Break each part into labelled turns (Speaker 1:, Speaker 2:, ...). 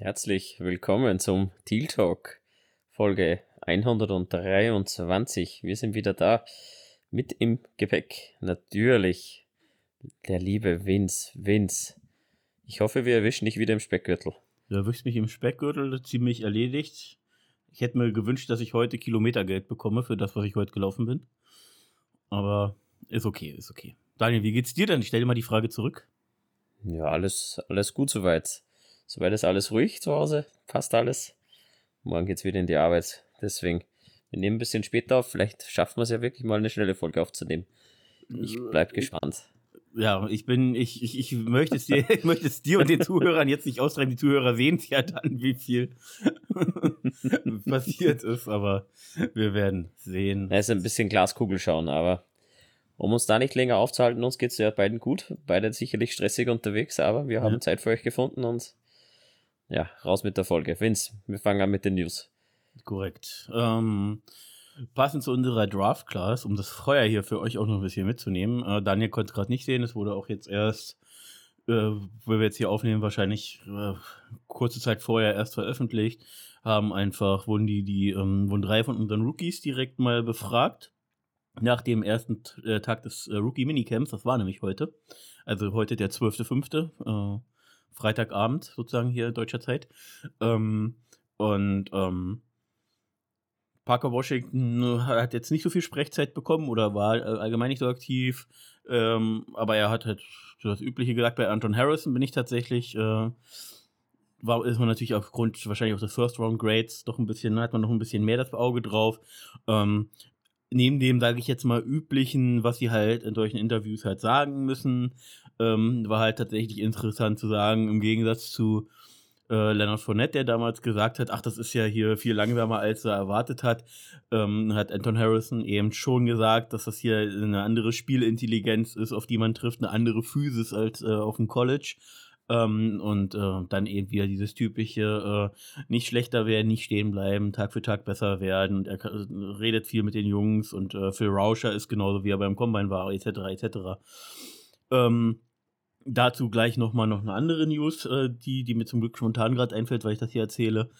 Speaker 1: Herzlich willkommen zum Teal Talk, Folge 123. Wir sind wieder da mit im Gepäck. Natürlich der liebe Vince. Vince, ich hoffe, wir erwischen dich wieder im Speckgürtel.
Speaker 2: Du erwischst mich im Speckgürtel, ziemlich erledigt. Ich hätte mir gewünscht, dass ich heute Kilometergeld bekomme für das, was ich heute gelaufen bin. Aber ist okay, ist okay. Daniel, wie geht's dir denn? Ich stelle dir mal die Frage zurück.
Speaker 1: Ja, alles, alles gut soweit. Soweit ist alles ruhig zu Hause, passt alles. Morgen geht's wieder in die Arbeit. Deswegen, wir nehmen ein bisschen später auf. Vielleicht schaffen wir es ja wirklich mal eine schnelle Folge aufzunehmen. Ich bleib gespannt.
Speaker 2: Ja, ich bin, ich, ich, ich möchte es dir, ich möchte es dir und den Zuhörern jetzt nicht austreiben. Die Zuhörer sehen es ja dann, wie viel passiert ist, aber wir werden sehen.
Speaker 1: Es ist ein bisschen Glaskugel schauen, aber um uns da nicht länger aufzuhalten, uns geht es ja beiden gut. Beide sicherlich stressig unterwegs, aber wir haben ja. Zeit für euch gefunden und ja, raus mit der Folge. Vince, wir fangen an mit den News.
Speaker 2: Korrekt. Ähm, passend zu unserer Draft Class, um das Feuer hier für euch auch noch ein bisschen mitzunehmen. Äh, Daniel konnte es gerade nicht sehen, es wurde auch jetzt erst, äh, wo wir jetzt hier aufnehmen, wahrscheinlich äh, kurze Zeit vorher erst veröffentlicht. Haben einfach, wurden die, die, ähm, wurden drei von unseren Rookies direkt mal befragt nach dem ersten äh, Tag des äh, Rookie Minicamps, das war nämlich heute, also heute der 12.05., äh, Freitagabend sozusagen hier deutscher Zeit. Ähm, und ähm, Parker Washington äh, hat jetzt nicht so viel Sprechzeit bekommen oder war äh, allgemein nicht so aktiv, ähm, aber er hat halt das Übliche gesagt. Bei Anton Harrison bin ich tatsächlich äh, war, ist man natürlich aufgrund wahrscheinlich auch der First Round Grades doch ein bisschen, hat man noch ein bisschen mehr das Auge drauf. Ähm, neben dem, sage ich jetzt mal, üblichen, was sie halt in solchen Interviews halt sagen müssen, ähm, war halt tatsächlich interessant zu sagen, im Gegensatz zu äh, Leonard Fournette, der damals gesagt hat, ach, das ist ja hier viel langsamer, als er erwartet hat, ähm, hat Anton Harrison eben schon gesagt, dass das hier eine andere Spielintelligenz ist, auf die man trifft, eine andere Physis als äh, auf dem College. Ähm, und äh, dann eben wieder dieses typische, äh, nicht schlechter werden, nicht stehen bleiben, Tag für Tag besser werden. Und er redet viel mit den Jungs und äh, Phil Rauscher ist genauso wie er beim Combine war, etc. etc. Ähm, dazu gleich nochmal noch eine andere News, äh, die, die mir zum Glück spontan gerade einfällt, weil ich das hier erzähle.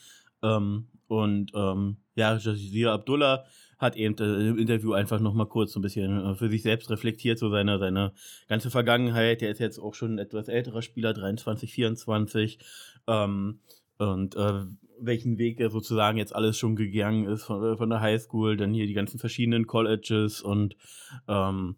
Speaker 2: Ähm, und ähm, ja, Jazir Abdullah hat eben äh, im Interview einfach nochmal kurz so ein bisschen äh, für sich selbst reflektiert, so seine, seine ganze Vergangenheit. Der ist jetzt auch schon ein etwas älterer Spieler, 23, 24. Ähm, und äh, welchen Weg er sozusagen jetzt alles schon gegangen ist, von, äh, von der Highschool, dann hier die ganzen verschiedenen Colleges und ähm,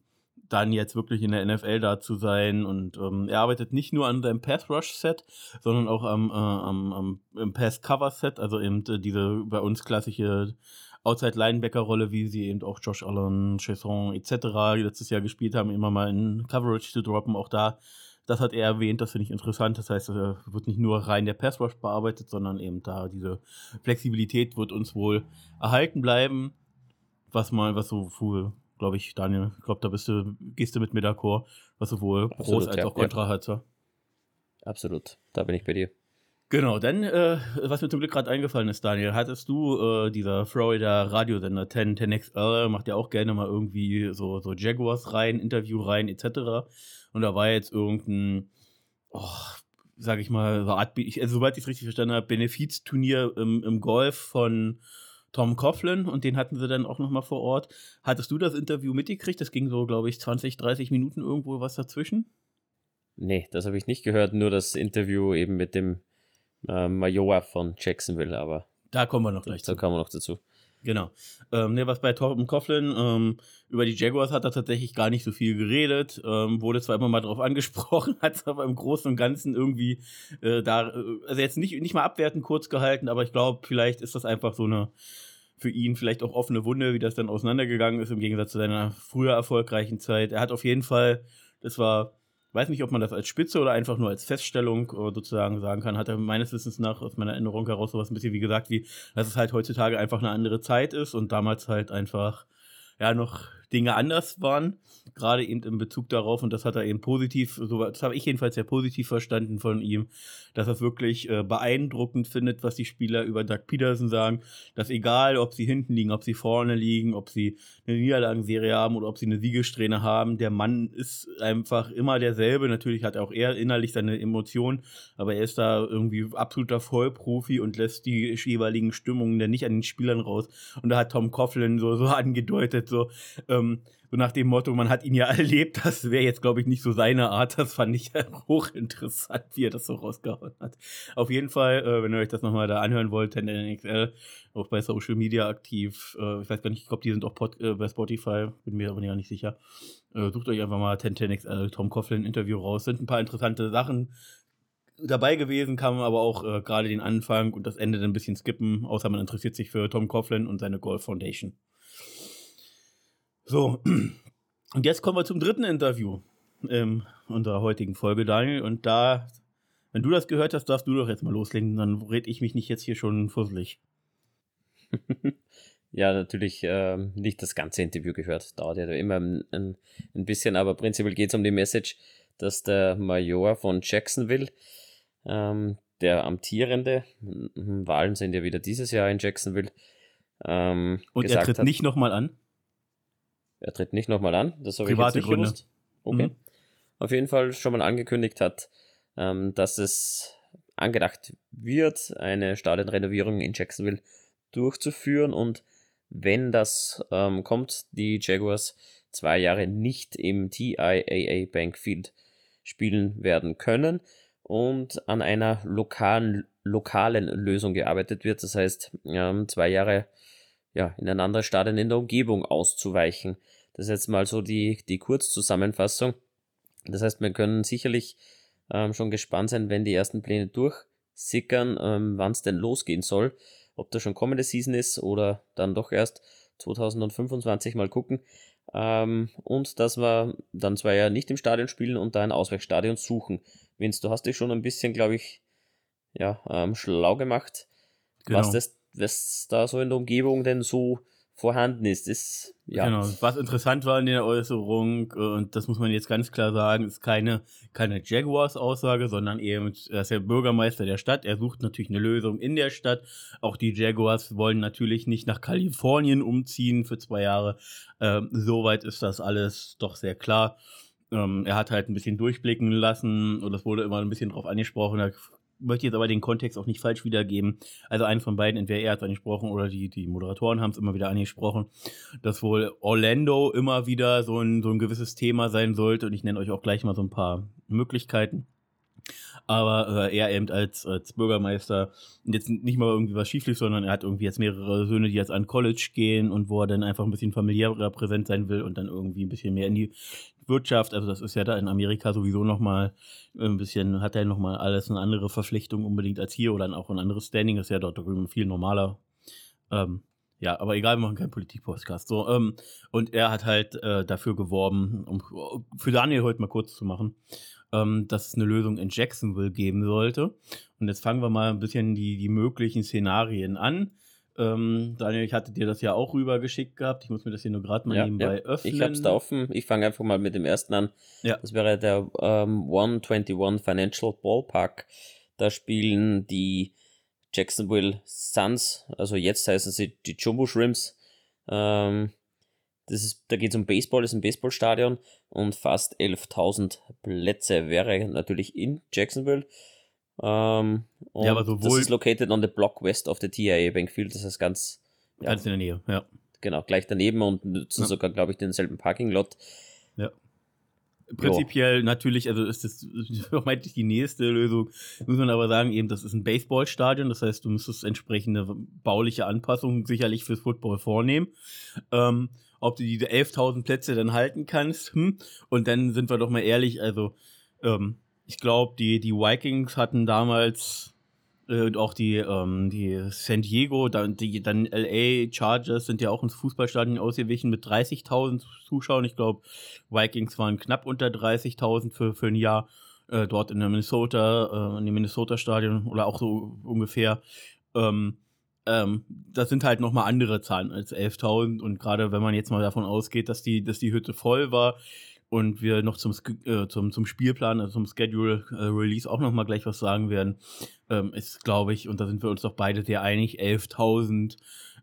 Speaker 2: dann jetzt wirklich in der NFL da zu sein. Und ähm, er arbeitet nicht nur an seinem Pass Rush Set, sondern auch am, äh, am, am Pass Cover Set, also eben diese bei uns klassische Outside-Linebacker-Rolle, wie sie eben auch Josh Allen, Chesson etc. letztes Jahr gespielt haben, immer mal in Coverage zu droppen. Auch da, das hat er erwähnt, das finde ich interessant. Das heißt, es wird nicht nur rein der Pass-Rush bearbeitet, sondern eben da diese Flexibilität wird uns wohl erhalten bleiben. Was mal, was so wohl, glaube ich, Daniel, ich glaube, da bist du, gehst du mit mir d'accord, was sowohl Pros als ja, auch Contra ja. hat. So.
Speaker 1: Absolut, da bin ich bei dir.
Speaker 2: Genau, dann, äh, was mir zum Glück gerade eingefallen ist, Daniel, hattest du äh, dieser Florida Radiosender 10, 10XL, macht ja auch gerne mal irgendwie so, so Jaguars rein, Interview rein, etc. Und da war jetzt irgendein, oh, sag ich mal, so Art, also, soweit ich es richtig verstanden habe, Benefizturnier im, im Golf von Tom Coughlin und den hatten sie dann auch nochmal vor Ort. Hattest du das Interview mitgekriegt? Das ging so, glaube ich, 20, 30 Minuten irgendwo was dazwischen?
Speaker 1: Nee, das habe ich nicht gehört, nur das Interview eben mit dem äh, Majoa von Jacksonville, aber.
Speaker 2: Da kommen wir noch gleich
Speaker 1: zu. Da kommen wir noch dazu.
Speaker 2: Genau. Ähm, ne, was bei Torben Coughlin, ähm, über die Jaguars hat er tatsächlich gar nicht so viel geredet, ähm, wurde zwar immer mal drauf angesprochen, hat es aber im Großen und Ganzen irgendwie äh, da, äh, also jetzt nicht, nicht mal abwertend kurz gehalten, aber ich glaube, vielleicht ist das einfach so eine für ihn vielleicht auch offene Wunde, wie das dann auseinandergegangen ist, im Gegensatz zu seiner früher erfolgreichen Zeit. Er hat auf jeden Fall, das war weiß nicht, ob man das als Spitze oder einfach nur als Feststellung äh, sozusagen sagen kann, hat er meines Wissens nach aus meiner Erinnerung heraus sowas ein bisschen wie gesagt, wie, dass es halt heutzutage einfach eine andere Zeit ist und damals halt einfach, ja, noch Dinge anders waren. Gerade eben in Bezug darauf, und das hat er eben positiv, so, das habe ich jedenfalls sehr positiv verstanden von ihm, dass er es wirklich äh, beeindruckend findet, was die Spieler über Doug Peterson sagen, dass egal, ob sie hinten liegen, ob sie vorne liegen, ob sie eine Niederlagenserie haben oder ob sie eine Siegesträhne haben, der Mann ist einfach immer derselbe. Natürlich hat auch er innerlich seine Emotionen, aber er ist da irgendwie absoluter Vollprofi und lässt die jeweiligen Stimmungen dann nicht an den Spielern raus. Und da hat Tom Coughlin so, so angedeutet, so, ähm, so nach dem Motto, man hat ihn ja erlebt, das wäre jetzt, glaube ich, nicht so seine Art. Das fand ich hochinteressant, wie er das so rausgehauen hat. Auf jeden Fall, äh, wenn ihr euch das nochmal da anhören wollt, NXL, auch bei Social Media aktiv. Äh, ich weiß gar nicht, ich glaube, die sind auch Pod, äh, bei Spotify, bin mir aber nicht sicher. Äh, sucht euch einfach mal 1010XL Tom Coughlin Interview raus. Sind ein paar interessante Sachen dabei gewesen, kann man aber auch äh, gerade den Anfang und das Ende dann ein bisschen skippen, außer man interessiert sich für Tom Coughlin und seine Golf Foundation. So, und jetzt kommen wir zum dritten Interview in unserer heutigen Folge, Daniel. Und da, wenn du das gehört hast, darfst du doch jetzt mal loslegen, dann red ich mich nicht jetzt hier schon fusselig.
Speaker 1: ja, natürlich äh, nicht das ganze Interview gehört. Dauert ja immer ein, ein, ein bisschen, aber prinzipiell geht es um die Message, dass der Major von Jacksonville, ähm, der amtierende, Wahlen sind ja wieder dieses Jahr in Jacksonville, ähm,
Speaker 2: und er tritt hat, nicht nochmal an?
Speaker 1: Er tritt nicht nochmal an. Das habe
Speaker 2: ich jetzt nicht Gründe. gewusst.
Speaker 1: Okay. Mhm. Auf jeden Fall schon mal angekündigt hat, ähm, dass es angedacht wird, eine Stadionrenovierung in Jacksonville durchzuführen und wenn das ähm, kommt, die Jaguars zwei Jahre nicht im TIAA Bankfield spielen werden können und an einer lokalen, lokalen Lösung gearbeitet wird. Das heißt, ähm, zwei Jahre ja, in ein anderes Stadion in der Umgebung auszuweichen. Das ist jetzt mal so die, die Kurzzusammenfassung. Das heißt, wir können sicherlich ähm, schon gespannt sein, wenn die ersten Pläne durchsickern, ähm, wann es denn losgehen soll. Ob das schon kommende Season ist oder dann doch erst 2025 mal gucken. Ähm, und dass wir dann zwei Jahre nicht im Stadion spielen und da ein Ausweichstadion suchen. Vince, du hast dich schon ein bisschen, glaube ich, ja, ähm, schlau gemacht, genau. was das was da so in der Umgebung denn so vorhanden ist. ist ja.
Speaker 2: Genau. Was interessant war in der Äußerung, äh, und das muss man jetzt ganz klar sagen, ist keine, keine Jaguars-Aussage, sondern eben, er ist der Bürgermeister der Stadt. Er sucht natürlich eine Lösung in der Stadt. Auch die Jaguars wollen natürlich nicht nach Kalifornien umziehen für zwei Jahre. Ähm, soweit ist das alles doch sehr klar. Ähm, er hat halt ein bisschen durchblicken lassen und das wurde immer ein bisschen drauf angesprochen. Da möchte jetzt aber den Kontext auch nicht falsch wiedergeben. Also einen von beiden, entweder er hat es angesprochen oder die, die Moderatoren haben es immer wieder angesprochen, dass wohl Orlando immer wieder so ein, so ein gewisses Thema sein sollte. Und ich nenne euch auch gleich mal so ein paar Möglichkeiten. Aber äh, er eben als, als Bürgermeister jetzt nicht mal irgendwie was schief sondern er hat irgendwie jetzt mehrere Söhne, die jetzt an College gehen und wo er dann einfach ein bisschen familiärer präsent sein will und dann irgendwie ein bisschen mehr in die Wirtschaft, also das ist ja da in Amerika sowieso nochmal ein bisschen, hat er nochmal alles eine andere Verpflichtung unbedingt als hier oder dann auch ein anderes Standing, ist ja dort drüben viel normaler. Ähm, ja, aber egal, wir machen keinen Politik-Podcast. So, ähm, und er hat halt äh, dafür geworben, um für Daniel heute mal kurz zu machen, ähm, dass es eine Lösung in Jacksonville geben sollte. Und jetzt fangen wir mal ein bisschen die, die möglichen Szenarien an. Ähm, Daniel, ich hatte dir das ja auch rübergeschickt gehabt. Ich muss mir das hier nur gerade mal ja, nebenbei ja. öffnen.
Speaker 1: Ich habe es da offen. Ich fange einfach mal mit dem ersten an. Ja. Das wäre der ähm, 121 Financial Ballpark. Da spielen die Jacksonville Suns, also jetzt heißen sie die Jumbo Shrimps. Ähm, das ist, da geht es um Baseball, das ist ein Baseballstadion und fast 11.000 Plätze wäre natürlich in Jacksonville. Ähm, ja, aber sowohl. Das ist located on the block west of the TIA Bankfield, das heißt ganz.
Speaker 2: Ja, ganz in der Nähe, ja.
Speaker 1: Genau, gleich daneben und nutzen ja. sogar, glaube ich, denselben Parking-Lot.
Speaker 2: Ja. Prinzipiell jo. natürlich, also ist das vermeintlich die nächste Lösung, muss man aber sagen, eben, das ist ein Baseballstadion, das heißt, du müsstest entsprechende bauliche Anpassungen sicherlich fürs Football vornehmen. Ähm, ob du diese 11.000 Plätze dann halten kannst, hm? und dann sind wir doch mal ehrlich, also ähm, ich glaube, die, die Vikings hatten damals äh, und auch die, ähm, die San Diego, dann, die, dann LA Chargers sind ja auch ins Fußballstadion ausgewichen mit 30.000 Zuschauern. Ich glaube, Vikings waren knapp unter 30.000 für, für ein Jahr. Äh, dort in der Minnesota, äh, in dem Minnesota-Stadion oder auch so ungefähr. Ähm, ähm, das sind halt nochmal andere Zahlen als 11.000 und gerade wenn man jetzt mal davon ausgeht, dass die, dass die Hütte voll war und wir noch zum, äh, zum, zum Spielplan, also zum Schedule äh, Release auch nochmal gleich was sagen werden, ähm, ist, glaube ich, und da sind wir uns doch beide sehr einig, 11.000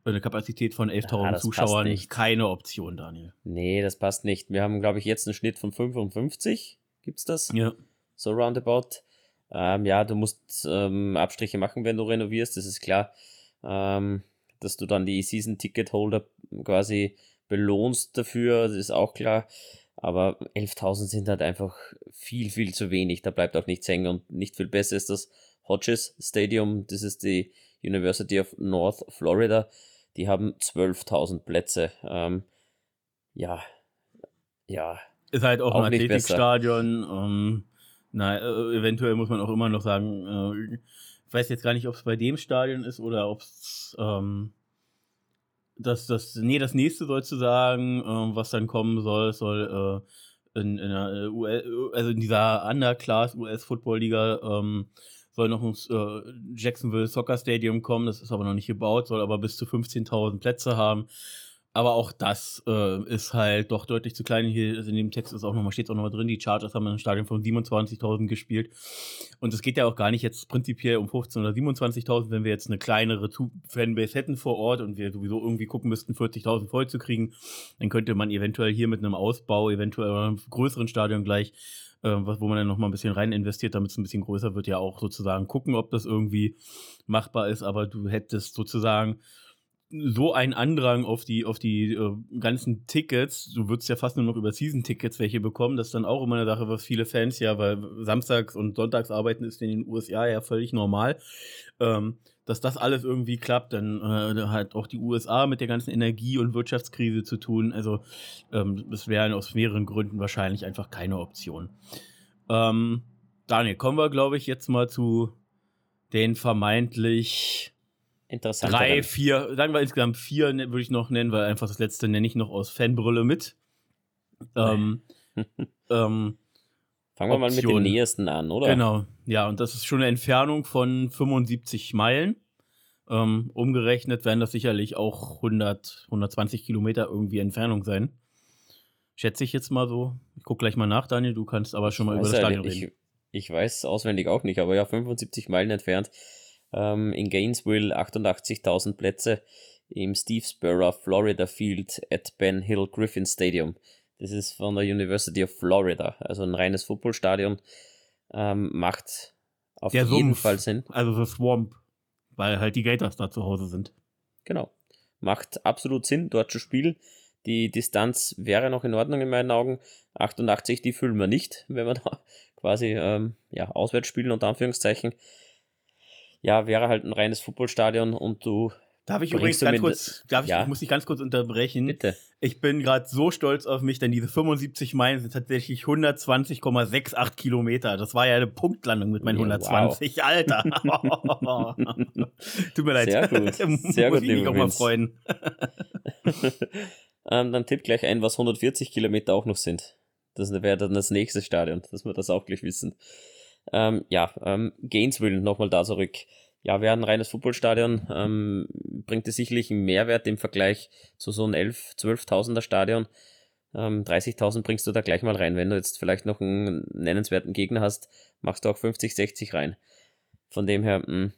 Speaker 2: äh, eine Kapazität von 11.000 ja, Zuschauern nicht. keine Option, Daniel.
Speaker 1: Nee, das passt nicht. Wir haben, glaube ich, jetzt einen Schnitt von 55. Gibt's das?
Speaker 2: Ja.
Speaker 1: So roundabout. Ähm, ja, du musst ähm, Abstriche machen, wenn du renovierst, das ist klar. Ähm, dass du dann die Season-Ticket-Holder quasi belohnst dafür, das ist auch klar. Aber 11.000 sind halt einfach viel, viel zu wenig. Da bleibt auch nichts hängen und nicht viel besser ist das Hodges Stadium. Das ist die University of North Florida. Die haben 12.000 Plätze. Ähm, ja, ja.
Speaker 2: Ist halt auch, auch ein Athletikstadion. Ähm, na, äh, eventuell muss man auch immer noch sagen, äh, ich weiß jetzt gar nicht, ob es bei dem Stadion ist oder ob es ähm, das, das, nee, das nächste sozusagen, äh, was dann kommen soll, soll äh, in, in der US, also in dieser Underclass US Football Liga ähm, soll noch ein äh, Jacksonville Soccer Stadium kommen, das ist aber noch nicht gebaut, soll aber bis zu 15.000 Plätze haben. Aber auch das äh, ist halt doch deutlich zu klein. Hier also in dem Text ist auch noch steht es auch nochmal drin, die Chargers haben ein Stadion von 27.000 gespielt. Und es geht ja auch gar nicht jetzt prinzipiell um 15.000 oder 27.000, wenn wir jetzt eine kleinere Fanbase hätten vor Ort und wir sowieso irgendwie gucken müssten, 40.000 voll zu kriegen, dann könnte man eventuell hier mit einem Ausbau, eventuell einem größeren Stadion gleich äh, wo man dann nochmal ein bisschen rein investiert, damit es ein bisschen größer wird, ja auch sozusagen gucken, ob das irgendwie machbar ist. Aber du hättest sozusagen so ein Andrang auf die, auf die äh, ganzen Tickets, du würdest ja fast nur noch über Season-Tickets welche bekommen, das ist dann auch immer eine Sache, was viele Fans ja, weil samstags und sonntags arbeiten ist in den USA ja völlig normal, ähm, dass das alles irgendwie klappt, dann äh, hat auch die USA mit der ganzen Energie- und Wirtschaftskrise zu tun, also ähm, wären aus mehreren Gründen wahrscheinlich einfach keine Option. Ähm, Daniel, kommen wir, glaube ich, jetzt mal zu den vermeintlich
Speaker 1: Interessant.
Speaker 2: Drei, vier, sagen wir insgesamt vier ne, würde ich noch nennen, weil einfach das letzte nenne ich noch aus Fanbrille mit. Ähm,
Speaker 1: ähm, Fangen wir mal mit dem nächsten an, oder?
Speaker 2: Genau, ja, und das ist schon eine Entfernung von 75 Meilen. Ähm, umgerechnet werden das sicherlich auch 100, 120 Kilometer irgendwie Entfernung sein. Schätze ich jetzt mal so. Ich gucke gleich mal nach, Daniel. Du kannst aber schon mal über das Stadion
Speaker 1: reden. Ich, ich weiß auswendig auch nicht, aber ja, 75 Meilen entfernt ähm, in Gainesville 88.000 Plätze im Stevesboro Florida Field at Ben Hill Griffin Stadium. Das ist von der University of Florida, also ein reines Footballstadion. Ähm, macht auf der jeden Sumpf, Fall Sinn.
Speaker 2: Also the Swamp, weil halt die Gators da zu Hause sind.
Speaker 1: Genau. Macht absolut Sinn, dort zu spielen. Die Distanz wäre noch in Ordnung in meinen Augen. 88, die füllen wir nicht, wenn wir da quasi ähm, ja, auswärts spielen, unter Anführungszeichen ja, wäre halt ein reines Footballstadion und du.
Speaker 2: Darf ich übrigens ganz kurz, darf ich, ja? ich muss dich ganz kurz unterbrechen.
Speaker 1: Bitte.
Speaker 2: Ich bin gerade so stolz auf mich, denn diese 75 Meilen sind tatsächlich 120,68 Kilometer. Das war ja eine Punktlandung mit meinen ja, 120. Wow. Alter. Tut mir leid.
Speaker 1: Sehr gut. Sehr
Speaker 2: muss
Speaker 1: gut,
Speaker 2: ich mich auch mal freuen.
Speaker 1: ähm, dann tipp gleich ein, was 140 Kilometer auch noch sind. Das wäre dann das nächste Stadion, dass wir das auch gleich wissen. Ähm, ja, ähm, Gainesville nochmal da zurück. Ja, wäre ein reines Footballstadion, ähm, bringt es sicherlich einen Mehrwert im Vergleich zu so einem 11, 12.000er Stadion. Ähm, 30.000 bringst du da gleich mal rein. Wenn du jetzt vielleicht noch einen nennenswerten Gegner hast, machst du auch 50, 60 rein. Von dem her, mh,
Speaker 2: hm,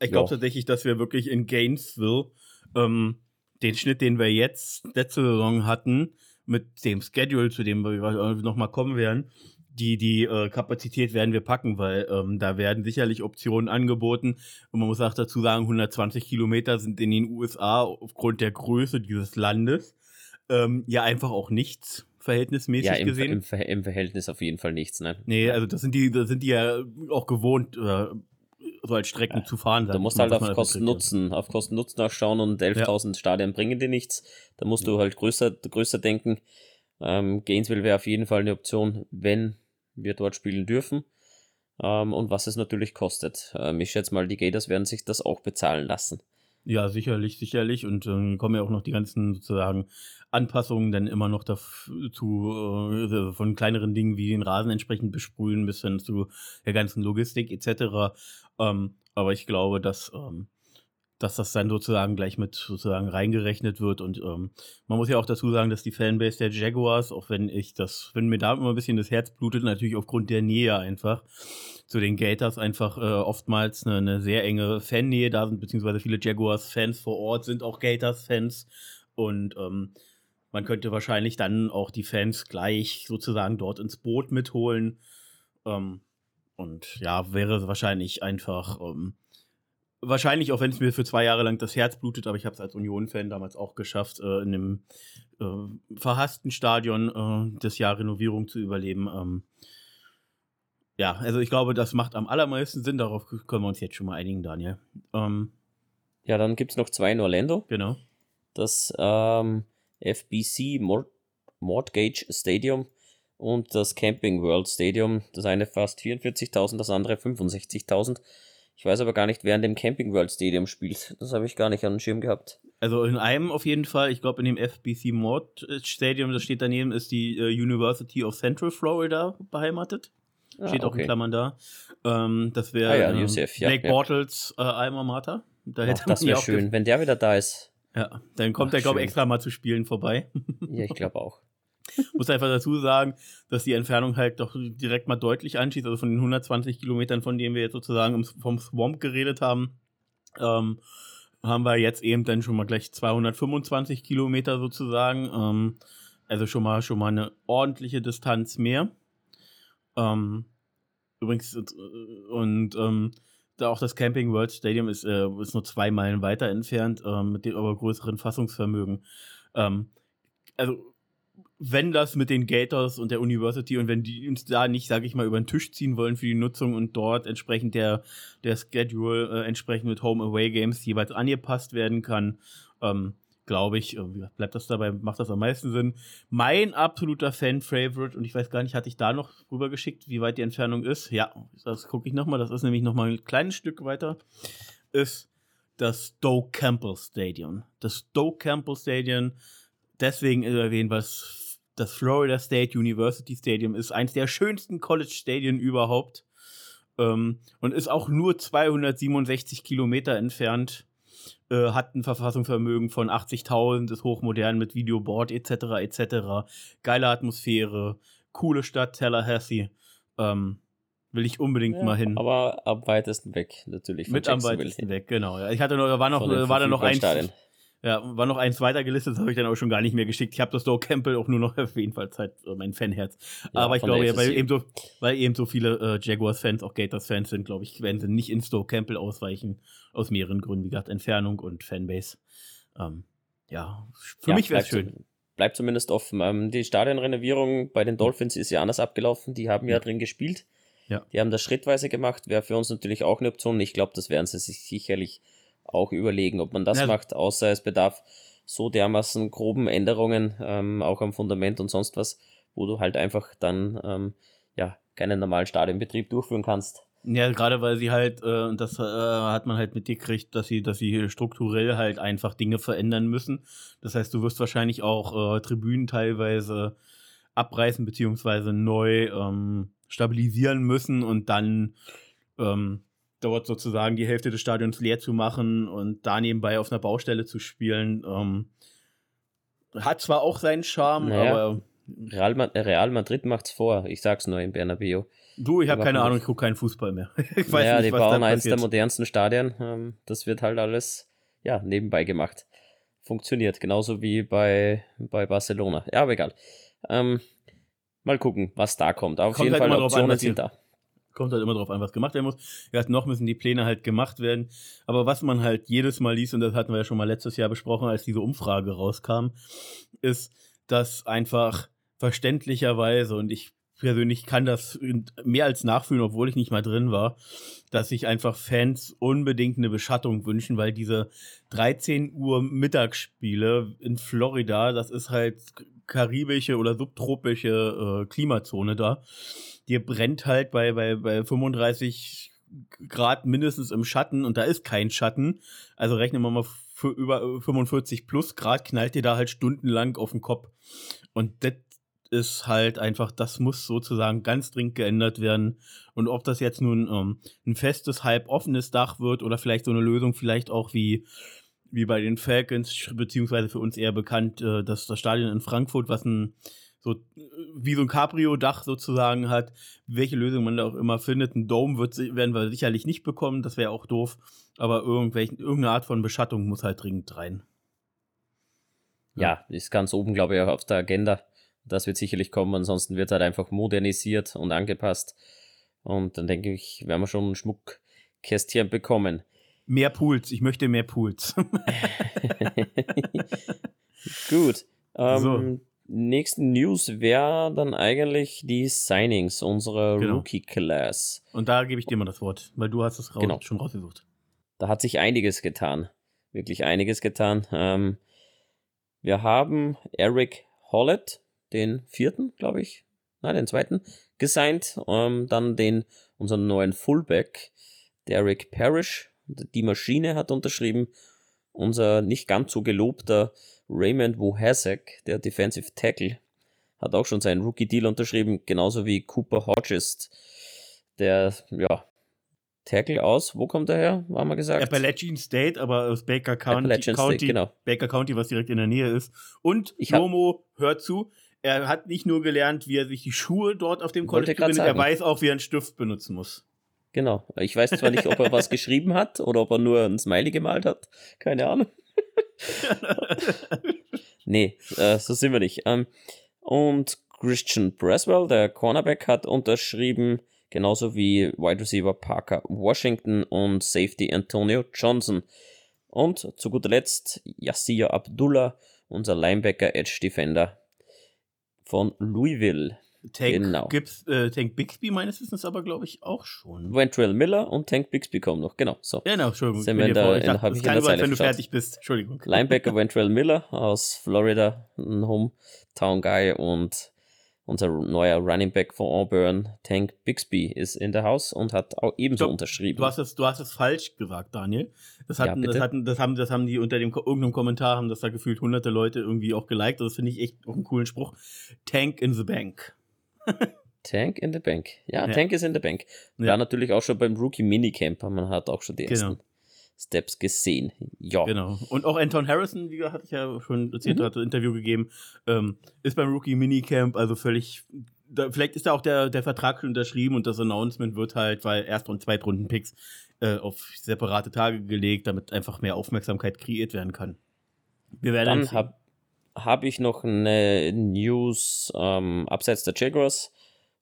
Speaker 2: Ich glaube tatsächlich, dass wir wirklich in Gainesville ähm, den Schnitt, den wir jetzt letzte Saison hatten, mit dem Schedule, zu dem wir nochmal kommen werden, die, die äh, Kapazität werden wir packen, weil ähm, da werden sicherlich Optionen angeboten. Und man muss auch dazu sagen, 120 Kilometer sind in den USA aufgrund der Größe dieses Landes ähm, ja einfach auch nichts verhältnismäßig ja,
Speaker 1: im,
Speaker 2: gesehen.
Speaker 1: Im, Ver im, Verhältnis auf jeden Fall nichts, ne?
Speaker 2: Nee, also das sind die, das sind die ja auch gewohnt, äh, so als Strecken ja. zu fahren.
Speaker 1: Da musst halt auf Kosten-Nutzen, auf Kosten-Nutzen auch schauen und 11.000 ja. Stadien bringen dir nichts. Da musst ja. du halt größer, größer denken. Ähm, Gainesville wäre auf jeden Fall eine Option, wenn wir dort spielen dürfen ähm, und was es natürlich kostet. Ähm, ich schätze mal, die Gators werden sich das auch bezahlen lassen.
Speaker 2: Ja, sicherlich, sicherlich. Und dann äh, kommen ja auch noch die ganzen sozusagen Anpassungen dann immer noch dazu, äh, von kleineren Dingen wie den Rasen entsprechend besprühen bis hin zu der ganzen Logistik etc. Ähm, aber ich glaube, dass ähm, dass das dann sozusagen gleich mit sozusagen reingerechnet wird. Und ähm, man muss ja auch dazu sagen, dass die Fanbase der Jaguars, auch wenn ich das, wenn mir da immer ein bisschen das Herz blutet, natürlich aufgrund der Nähe einfach zu den Gators einfach äh, oftmals eine, eine, sehr enge Fannähe da sind, beziehungsweise viele Jaguars-Fans vor Ort sind auch Gators-Fans. Und ähm, man könnte wahrscheinlich dann auch die Fans gleich sozusagen dort ins Boot mitholen. Ähm, und ja, wäre wahrscheinlich einfach ähm, wahrscheinlich, auch wenn es mir für zwei Jahre lang das Herz blutet, aber ich habe es als Union-Fan damals auch geschafft, äh, in einem äh, verhassten Stadion äh, das Jahr Renovierung zu überleben. Ähm, ja, also ich glaube, das macht am allermeisten Sinn. Darauf können wir uns jetzt schon mal einigen, Daniel. Ähm,
Speaker 1: ja, dann gibt es noch zwei in Orlando.
Speaker 2: Genau.
Speaker 1: Das ähm, FBC Mort Mortgage Stadium und das Camping World Stadium. Das eine fast 44.000, das andere 65.000. Ich weiß aber gar nicht, wer in dem Camping World Stadium spielt. Das habe ich gar nicht an den Schirm gehabt.
Speaker 2: Also in einem auf jeden Fall, ich glaube in dem FBC Mort Stadium, das steht daneben, ist die äh, University of Central Florida beheimatet. Ah, steht auch in Klammern da. Ähm, das wäre ah, ja, ähm, UCF, ja, Blake ja. Bortles äh, Alma Mater.
Speaker 1: Da hätte Ach, das wäre schön, wenn der wieder da ist.
Speaker 2: Ja, dann kommt Ach, er, glaube ich, extra mal zu spielen vorbei.
Speaker 1: ja, ich glaube auch.
Speaker 2: Muss einfach dazu sagen, dass die Entfernung halt doch direkt mal deutlich anschießt. Also von den 120 Kilometern, von denen wir jetzt sozusagen vom Swamp geredet haben, ähm, haben wir jetzt eben dann schon mal gleich 225 Kilometer sozusagen. Ähm, also schon mal, schon mal eine ordentliche Distanz mehr. Ähm, übrigens, äh, und ähm, da auch das Camping World Stadium ist, äh, ist nur zwei Meilen weiter entfernt, äh, mit dem aber größeren Fassungsvermögen. Ähm, also wenn das mit den Gators und der University und wenn die uns da nicht, sage ich mal, über den Tisch ziehen wollen für die Nutzung und dort entsprechend der, der Schedule äh, entsprechend mit Home-Away-Games jeweils angepasst werden kann, ähm, glaube ich, bleibt das dabei, macht das am meisten Sinn. Mein absoluter Fan-Favorite, und ich weiß gar nicht, hatte ich da noch rüber geschickt, wie weit die Entfernung ist? Ja, das gucke ich nochmal, das ist nämlich nochmal ein kleines Stück weiter, ist das Stoke Campbell Stadium. Das Stoke Campbell Stadium, deswegen erwähnt, was das Florida State University Stadium ist eins der schönsten College-Stadien überhaupt ähm, und ist auch nur 267 Kilometer entfernt. Äh, hat ein Verfassungsvermögen von 80.000, ist hochmodern mit Videoboard etc. etc. Geile Atmosphäre, coole Stadt Tallahassee. Ähm, will ich unbedingt ja, mal hin.
Speaker 1: Aber am weitesten weg natürlich.
Speaker 2: Mit am weitesten weg, genau. Ich hatte noch, war noch, war da noch ein, ja, war noch eins weiter gelistet, das habe ich dann auch schon gar nicht mehr geschickt. Ich habe das Doe Campbell auch nur noch auf jeden Fall Zeit, äh, mein Fanherz. Ja, Aber ich glaube, ja, weil, eben so, weil eben so viele äh, Jaguars-Fans, auch Gators-Fans sind, glaube ich, werden sie nicht ins Doe Campbell ausweichen. Aus mehreren Gründen, wie gesagt, Entfernung und Fanbase. Ähm, ja, für ja, mich wäre es schön.
Speaker 1: Bleibt zumindest offen. Ähm, die Stadionrenovierung bei den Dolphins ist ja anders abgelaufen. Die haben ja, ja drin gespielt. Ja. Die haben das schrittweise gemacht. Wäre für uns natürlich auch eine Option. Ich glaube, das werden sie sich sicherlich auch überlegen, ob man das ja. macht, außer es bedarf so dermaßen groben Änderungen, ähm, auch am Fundament und sonst was, wo du halt einfach dann ähm, ja keinen normalen Stadionbetrieb durchführen kannst.
Speaker 2: Ja, gerade weil sie halt, äh, das äh, hat man halt mitgekriegt, dass sie, dass sie strukturell halt einfach Dinge verändern müssen. Das heißt, du wirst wahrscheinlich auch äh, Tribünen teilweise abreißen beziehungsweise neu ähm, stabilisieren müssen und dann ähm, dort sozusagen die Hälfte des Stadions leer zu machen und da nebenbei auf einer Baustelle zu spielen. Ähm, hat zwar auch seinen Charme, naja, aber.
Speaker 1: Real, Real Madrid macht's vor, ich sag's nur in Bernabeu.
Speaker 2: Du, ich habe keine Ahnung, ich gucke keinen Fußball mehr.
Speaker 1: ich weiß naja, nicht, die bauen eins der modernsten Stadien. Ähm, das wird halt alles ja, nebenbei gemacht. Funktioniert, genauso wie bei, bei Barcelona. Ja, aber egal. Ähm, mal gucken, was da kommt. Auf kommt jeden halt Fall Optionen an, sind da.
Speaker 2: Kommt halt immer drauf an, was gemacht werden muss. Ja, noch müssen die Pläne halt gemacht werden. Aber was man halt jedes Mal liest, und das hatten wir ja schon mal letztes Jahr besprochen, als diese Umfrage rauskam, ist, dass einfach verständlicherweise, und ich persönlich kann das mehr als nachfühlen, obwohl ich nicht mal drin war, dass sich einfach Fans unbedingt eine Beschattung wünschen, weil diese 13 Uhr Mittagsspiele in Florida, das ist halt karibische oder subtropische äh, Klimazone da dir brennt halt bei, bei, bei 35 Grad mindestens im Schatten und da ist kein Schatten. Also rechnen wir mal für über 45 plus Grad, knallt dir da halt stundenlang auf den Kopf. Und das ist halt einfach, das muss sozusagen ganz dringend geändert werden. Und ob das jetzt nun ähm, ein festes, halb offenes Dach wird oder vielleicht so eine Lösung, vielleicht auch wie, wie bei den Falcons, beziehungsweise für uns eher bekannt, äh, dass das Stadion in Frankfurt, was ein so wie so ein Cabrio-Dach sozusagen hat, welche Lösung man da auch immer findet. Ein Dome wird, werden wir sicherlich nicht bekommen, das wäre auch doof, aber irgendeine Art von Beschattung muss halt dringend rein.
Speaker 1: Ja, ist ganz oben, glaube ich, auch auf der Agenda. Das wird sicherlich kommen, ansonsten wird halt einfach modernisiert und angepasst. Und dann denke ich, werden wir schon ein Schmuckkästchen bekommen.
Speaker 2: Mehr Pools, ich möchte mehr Pools.
Speaker 1: Gut. Ähm, so. Nächsten News wäre dann eigentlich die Signings unserer genau. Rookie-Class.
Speaker 2: Und da gebe ich dir mal das Wort, weil du hast es raus, genau. schon rausgesucht.
Speaker 1: Da hat sich einiges getan. Wirklich einiges getan. Ähm, wir haben Eric Hollett, den vierten, glaube ich, nein, den zweiten, gesigned. Ähm, dann den, unseren neuen Fullback, Derek Parrish. Die Maschine hat unterschrieben. Unser nicht ganz so gelobter Raymond Wohasek, der Defensive Tackle, hat auch schon seinen Rookie-Deal unterschrieben, genauso wie Cooper Hodges, der, ja, Tackle aus, wo kommt er her, haben wir gesagt?
Speaker 2: Appalachian State, aber aus Baker County, County State, genau. Baker County, was direkt in der Nähe ist. Und ich Romo, hört zu, er hat nicht nur gelernt, wie er sich die Schuhe dort auf dem College bindet, er weiß auch, wie er einen Stift benutzen muss.
Speaker 1: Genau. Ich weiß zwar nicht, ob er was geschrieben hat oder ob er nur ein Smiley gemalt hat. Keine Ahnung. Nee, äh, so sind wir nicht. Ähm, und Christian Braswell, der Cornerback, hat unterschrieben, genauso wie Wide Receiver Parker Washington und Safety Antonio Johnson. Und zu guter Letzt Yassir Abdullah, unser Linebacker Edge Defender von Louisville.
Speaker 2: Tank, genau. Gibbs, äh, Tank Bixby meines Wissens aber, glaube ich, auch schon.
Speaker 1: Ventrell Miller und Tank Bixby kommen noch, genau. So.
Speaker 2: Genau, Entschuldigung.
Speaker 1: Sind wir in der, ich dachte, ich
Speaker 2: Zeit, wenn du fertig bist. Entschuldigung.
Speaker 1: Linebacker Ventrell Miller aus Florida, ein Hometown Guy und unser neuer Running Back von Auburn, Tank Bixby, ist in der Haus und hat auch ebenso Stopp. unterschrieben.
Speaker 2: Du hast es, du hast es falsch gesagt, Daniel. Das hatten, ja, das hatten, das haben, das haben die unter dem irgendeinem Kommentar haben das da gefühlt hunderte Leute irgendwie auch geliked. Das finde ich echt auch einen coolen Spruch. Tank in the Bank.
Speaker 1: Tank in the Bank. Ja, ja, Tank ist in the Bank. War ja. natürlich auch schon beim Rookie Minicamp, man hat auch schon die genau. ersten Steps gesehen. Ja.
Speaker 2: Genau. Und auch Anton Harrison, wie hatte ich ja schon erzählt, mhm. hat ein Interview gegeben, ähm, ist beim Rookie Minicamp, also völlig. Da, vielleicht ist da auch der, der Vertrag schon unterschrieben und das Announcement wird halt, weil Erst- und Zweitrunden-Picks äh, auf separate Tage gelegt, damit einfach mehr Aufmerksamkeit kreiert werden kann.
Speaker 1: Wir werden Dann habe hab ich noch eine News ähm, abseits der Jaguars.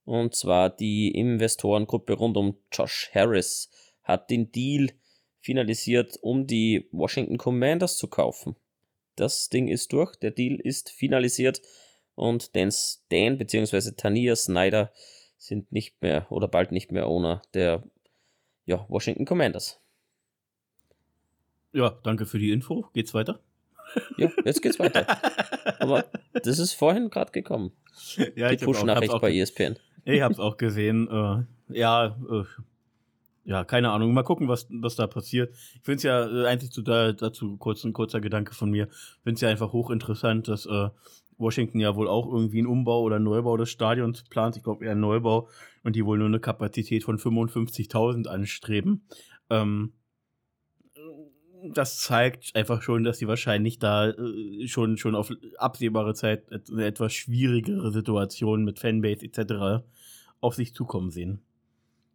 Speaker 1: Und zwar die Investorengruppe rund um Josh Harris hat den Deal finalisiert, um die Washington Commanders zu kaufen. Das Ding ist durch, der Deal ist finalisiert und Dan Stan bzw. Tania Snyder sind nicht mehr oder bald nicht mehr Owner der ja, Washington Commanders.
Speaker 2: Ja, danke für die Info. Geht's weiter?
Speaker 1: Ja, jetzt geht's weiter. Aber das ist vorhin gerade gekommen.
Speaker 2: Ja, die Push-Nachricht bei ESPN. Ich hab's auch gesehen. Äh, ja, äh, ja, keine Ahnung. Mal gucken, was, was da passiert. Ich finde es ja äh, eigentlich zu, da, dazu kurz ein kurzer Gedanke von mir. Ich finde es ja einfach hochinteressant, dass äh, Washington ja wohl auch irgendwie einen Umbau oder einen Neubau des Stadions plant. Ich glaube eher einen Neubau und die wohl nur eine Kapazität von 55.000 anstreben. Ähm, das zeigt einfach schon, dass sie wahrscheinlich da äh, schon, schon auf absehbare Zeit eine etwas schwierigere Situation mit Fanbase etc. auf sich zukommen sehen.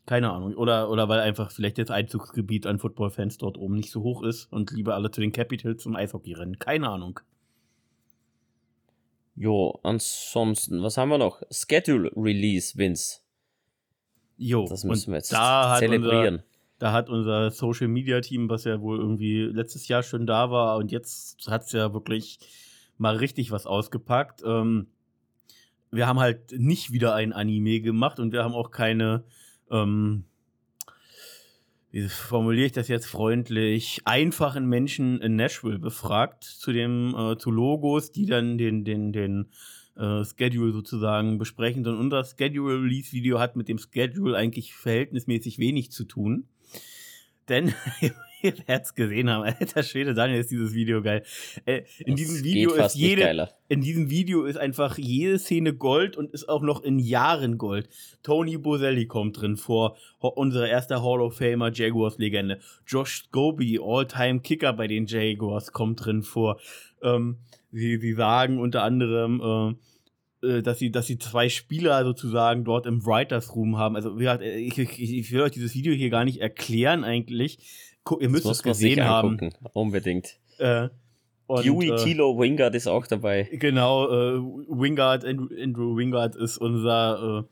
Speaker 2: Keine Ahnung. Oder, oder weil einfach vielleicht das Einzugsgebiet an Footballfans dort oben nicht so hoch ist und lieber alle zu den Capitals zum Eishockey rennen. Keine Ahnung.
Speaker 1: Jo, ansonsten, was haben wir noch? Schedule Release, Vince.
Speaker 2: Jo,
Speaker 1: das müssen wir jetzt da zelebrieren.
Speaker 2: Unser, da hat unser Social Media Team, was ja wohl irgendwie letztes Jahr schon da war und jetzt hat es ja wirklich mal richtig was ausgepackt. Ähm, wir haben halt nicht wieder ein Anime gemacht und wir haben auch keine ähm, wie formuliere ich das jetzt freundlich, einfachen Menschen in Nashville befragt zu dem, äh, zu Logos, die dann den, den, den äh, Schedule sozusagen besprechen. Und unser Schedule-Release-Video hat mit dem Schedule eigentlich verhältnismäßig wenig zu tun. Denn ihr es gesehen haben. Alter Schwede, Daniel, ist dieses Video geil. Äh, in das diesem Video ist jede, in diesem Video ist einfach jede Szene Gold und ist auch noch in Jahren Gold. Tony Boselli kommt drin vor, unser erster Hall of Famer Jaguars-Legende. Josh Scobie, All-Time-Kicker bei den Jaguars, kommt drin vor. Ähm, sie, sie sagen unter anderem, äh dass sie, dass sie zwei Spieler sozusagen dort im Writers Room haben. Also wie gesagt, äh, ich, ich, ich will euch dieses Video hier gar nicht erklären eigentlich. Ihr müsst es gesehen haben.
Speaker 1: Unbedingt. Äh, und, Dewey äh, Tilo Wingard ist auch dabei.
Speaker 2: Genau, äh, Wingard, Andrew, Andrew Wingard ist unser